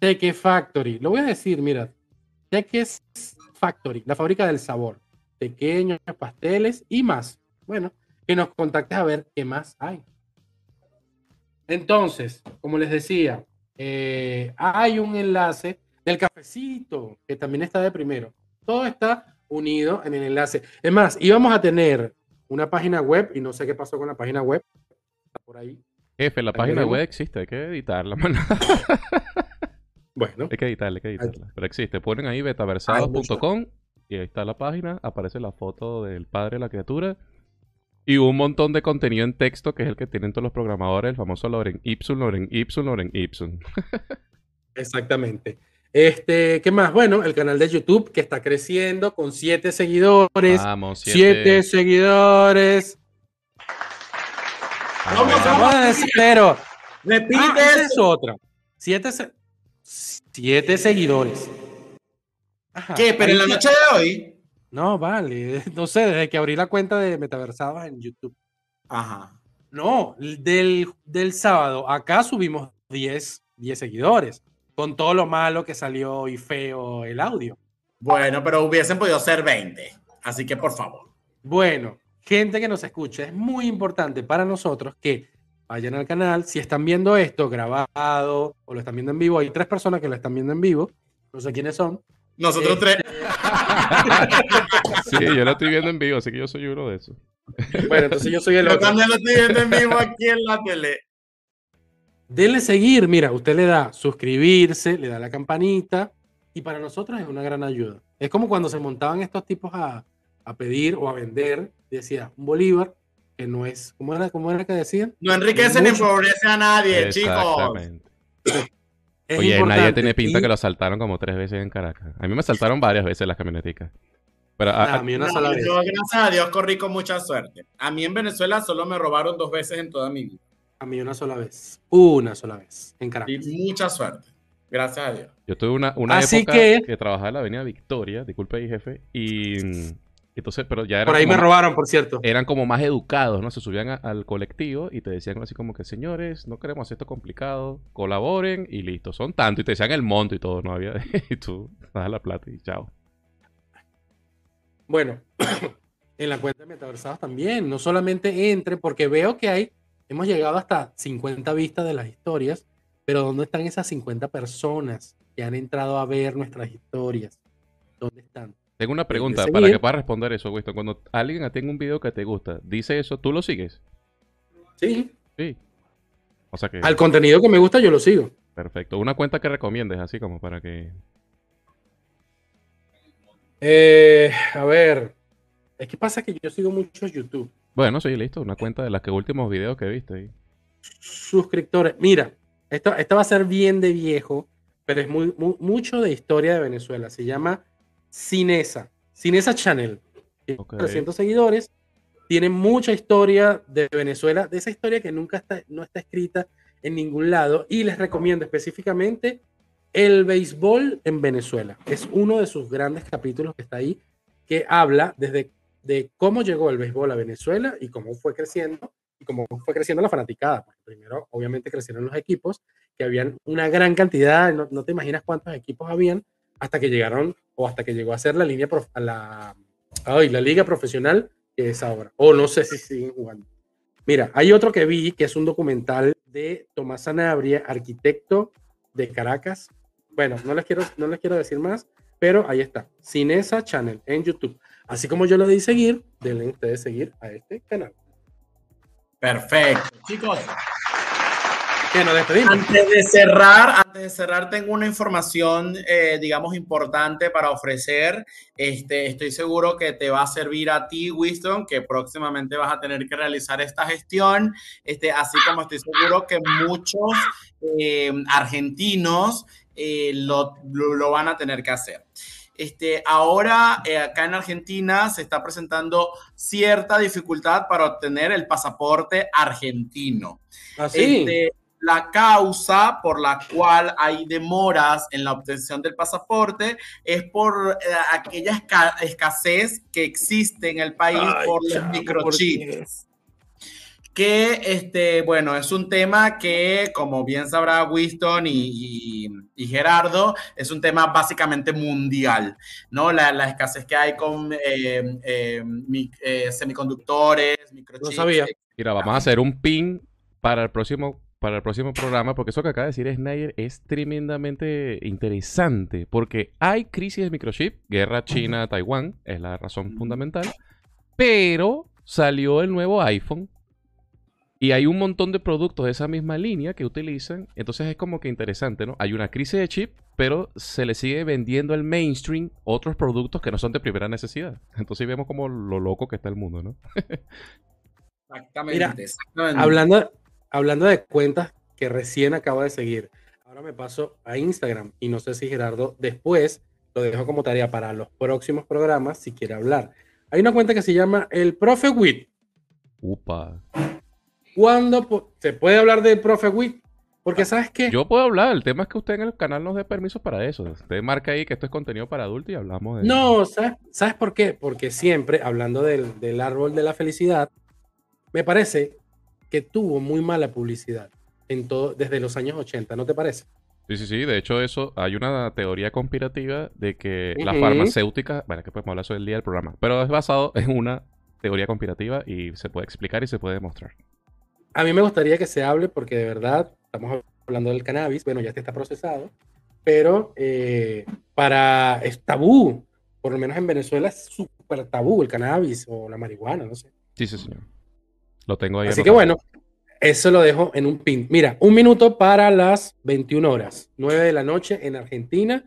Teque Factory. Lo voy a decir, mira. Teque Factory, la fábrica del sabor. Pequeños pasteles y más. Bueno, que nos contactes a ver qué más hay. Entonces, como les decía, eh, hay un enlace del cafecito, que también está de primero. Todo está unido en el enlace. Es más, íbamos a tener una página web y no sé qué pasó con la página web. Está por ahí. Jefe, la página web existe, hay que editarla. Bueno, hay que editarla, hay que editarla. Pero existe, ponen ahí betaversados.com y ahí está la página, aparece la foto del padre de la criatura y un montón de contenido en texto que es el que tienen todos los programadores, el famoso Loren Ipsum, Loren Ipsum, Loren Ipsum. exactamente. Este, ¿qué más? Bueno, el canal de YouTube que está creciendo con siete seguidores. Vamos, siete. seguidores. Ah, ¿Cómo bueno. se llama? Vamos a decir, pero Repite Ah, esa es otra. Siete, se- siete seguidores. Ajá. ¿Qué? ¿Pero en la noche de hoy? No, vale. No sé, desde que abrí la cuenta de Metaversados en YouTube. Ajá. No, del, del sábado. Acá subimos 10, 10 seguidores. Con todo lo malo que salió y feo el audio. Bueno, pero hubiesen podido ser 20. Así que por favor. Bueno, gente que nos escucha, es muy importante para nosotros que vayan al canal. Si están viendo esto grabado o lo están viendo en vivo, hay tres personas que lo están viendo en vivo. No sé quiénes son. Nosotros Eh, tres. Sí, yo lo estoy viendo en vivo, así que yo soy uno de esos. Bueno, entonces yo soy el Yo otro. también lo estoy viendo en vivo aquí en la tele. Denle seguir, mira, usted le da suscribirse, le da la campanita y para nosotros es una gran ayuda. Es como cuando se montaban estos tipos a, a pedir o a vender, decía, un bolívar, que no es, ¿cómo era, cómo era que decían? No enriquece ni empobrece a nadie, chicos. Es Oye, nadie tiene pinta Y- que lo asaltaron como tres veces en Caracas. A mí me asaltaron varias veces las camioneticas. Pero a- Nah, a- a mí una No, sola vez. yo, gracias a Dios, corrí con mucha suerte. A mí en Venezuela solo me robaron dos veces en toda mi vida. A mí una sola vez. Una sola vez. En Caracas. Y mucha suerte. Gracias a Dios. yo tuve una, una Así época que- que... trabajaba en la avenida Victoria, disculpe ahí, jefe, y mm, entonces, pero ya eran Por ahí me robaron, por cierto. eran como más educados, ¿no? Se subían a- al colectivo y te decían así como que, señores, no queremos hacer esto complicado, colaboren y listo, son tanto. Y te decían el monto y todo, no había... y tú das la plata y chao. Bueno, en la cuenta de Metaversados también. No solamente entre, porque veo que hay, hemos llegado hasta 50 vistas de las historias, pero ¿dónde están esas 50 personas que han entrado a ver nuestras historias? ¿Dónde están? Tengo una pregunta seguir. para que puedas responder eso, Winston. Cuando alguien tenga un video que te gusta, dice eso, ¿tú lo sigues? Sí, Sí. O sea que... al contenido que me gusta yo lo sigo. Perfecto. Una cuenta que recomiendes, así como para que... Eh, a ver, es que pasa que yo sigo mucho YouTube. Bueno, sí, listo. Una cuenta de las que últimos videos que viste ahí. suscriptores. Mira, esta, esta va a ser bien de viejo, pero es muy, mu- mucho de historia de Venezuela. Se llama Cinesa, Cinesa Channel. Tiene Ok. 300 seguidores. Tiene mucha historia de Venezuela, de esa historia que nunca está, no está escrita en ningún lado. Y les recomiendo específicamente el béisbol en Venezuela. Es uno de sus grandes capítulos que está ahí, que habla desde de cómo llegó el béisbol a Venezuela y cómo fue creciendo y cómo fue creciendo la fanaticada. Porque primero, obviamente, crecieron los equipos, que habían una gran cantidad, no, no te imaginas cuántos equipos habían, hasta que llegaron o hasta que llegó a ser la línea, a la, ay, la liga profesional que es ahora. O no sé si siguen jugando. Mira, hay otro que vi que es un documental de Tomás Sanabria, arquitecto de Caracas. Bueno, no les quiero, no les quiero decir más, pero ahí está. Cinesa Channel en YouTube. Así como yo le di seguir, denle ustedes seguir a este canal. Perfecto. Chicos, Que nos despedimos. Antes de cerrar, antes de cerrar, tengo una información, eh, digamos, importante para ofrecer. Este, estoy seguro que te va a servir a ti, Winston, que próximamente vas a tener que realizar esta gestión. Este, así como estoy seguro que muchos eh, argentinos eh, lo, lo, lo van a tener que hacer. Este, ahora, eh, acá en Argentina se está presentando cierta dificultad para obtener el pasaporte argentino. Así. Este, la causa por la cual hay demoras en la obtención del pasaporte es por eh, aquella esca- escasez que existe en el país Ay, por los chamo, ¿por microchips. Que, este, bueno, es un tema que, como bien sabrá Winston y, y- y Gerardo, es un tema básicamente mundial, ¿no? La, la escasez que hay con eh, eh, mi- eh, semiconductores, microchips. sabía. Mira, vamos a hacer un pin para el próximo, para el próximo programa, porque eso que acaba de decir Snyder es tremendamente interesante, porque hay crisis de microchip, guerra China-Taiwán, es la razón fundamental, pero salió el nuevo iPhone y hay un montón de productos de esa misma línea que utilizan, entonces es como que interesante, ¿no? Hay una crisis de chip, pero se le sigue vendiendo al mainstream otros productos que no son de primera necesidad. Entonces vemos como lo loco que está el mundo, ¿no? Exactamente, Mira, exactamente. Hablando, hablando de cuentas que recién acabo de seguir, ahora me paso a Instagram y no sé si Gerardo después lo dejo como tarea para los próximos programas si quiere hablar. Hay una cuenta que se llama El Profe Wit. Upa. ¿Cuándo se puede hablar del Profe Wit? Porque sabes qué? Yo puedo hablar, el tema es que usted en el canal nos dé permiso para eso. Usted marca ahí que esto es contenido para adultos y hablamos de No, ¿sabes, ¿sabes por qué? Porque siempre, hablando del, del árbol de la felicidad, me parece que tuvo muy mala publicidad en todo, desde los años 80, ¿no te parece? Sí, sí, sí. De hecho, eso hay una teoría conspirativa de que las Ujú. farmacéuticas, bueno, que podemos hablar eso el día del programa, pero es basado en una teoría conspirativa y se puede explicar y se puede demostrar. A mí me gustaría que se hable porque de verdad estamos hablando del cannabis, bueno, ya está procesado, pero eh, para es tabú, por lo menos en Venezuela es súper tabú el cannabis o la marihuana, no sé. Sí, sí, señor. Lo tengo ahí. Así que anotado. bueno, eso lo dejo en un pin. Mira, un minuto para las 21 horas, 9 de la noche en Argentina,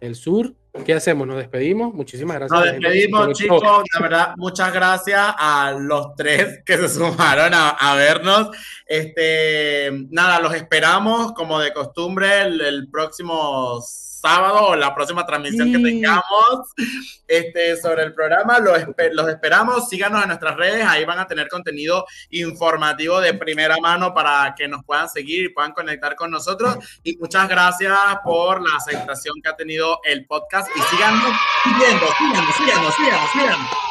el sur. ¿Qué hacemos? Nos despedimos. Muchísimas gracias. Nos que despedimos, chicos. La verdad, muchas gracias a los tres que se sumaron a, a vernos. Este, nada, los esperamos como de costumbre el, el próximo sábado o la próxima transmisión que tengamos este, sobre el programa. Los, los esperamos. Síganos en nuestras redes. Ahí van a tener contenido informativo de primera mano para que nos puedan seguir y puedan conectar con nosotros. Y muchas gracias por la aceptación que ha tenido el podcast. Y síganos siguiendo, síganos, síganos, síganos, síganos.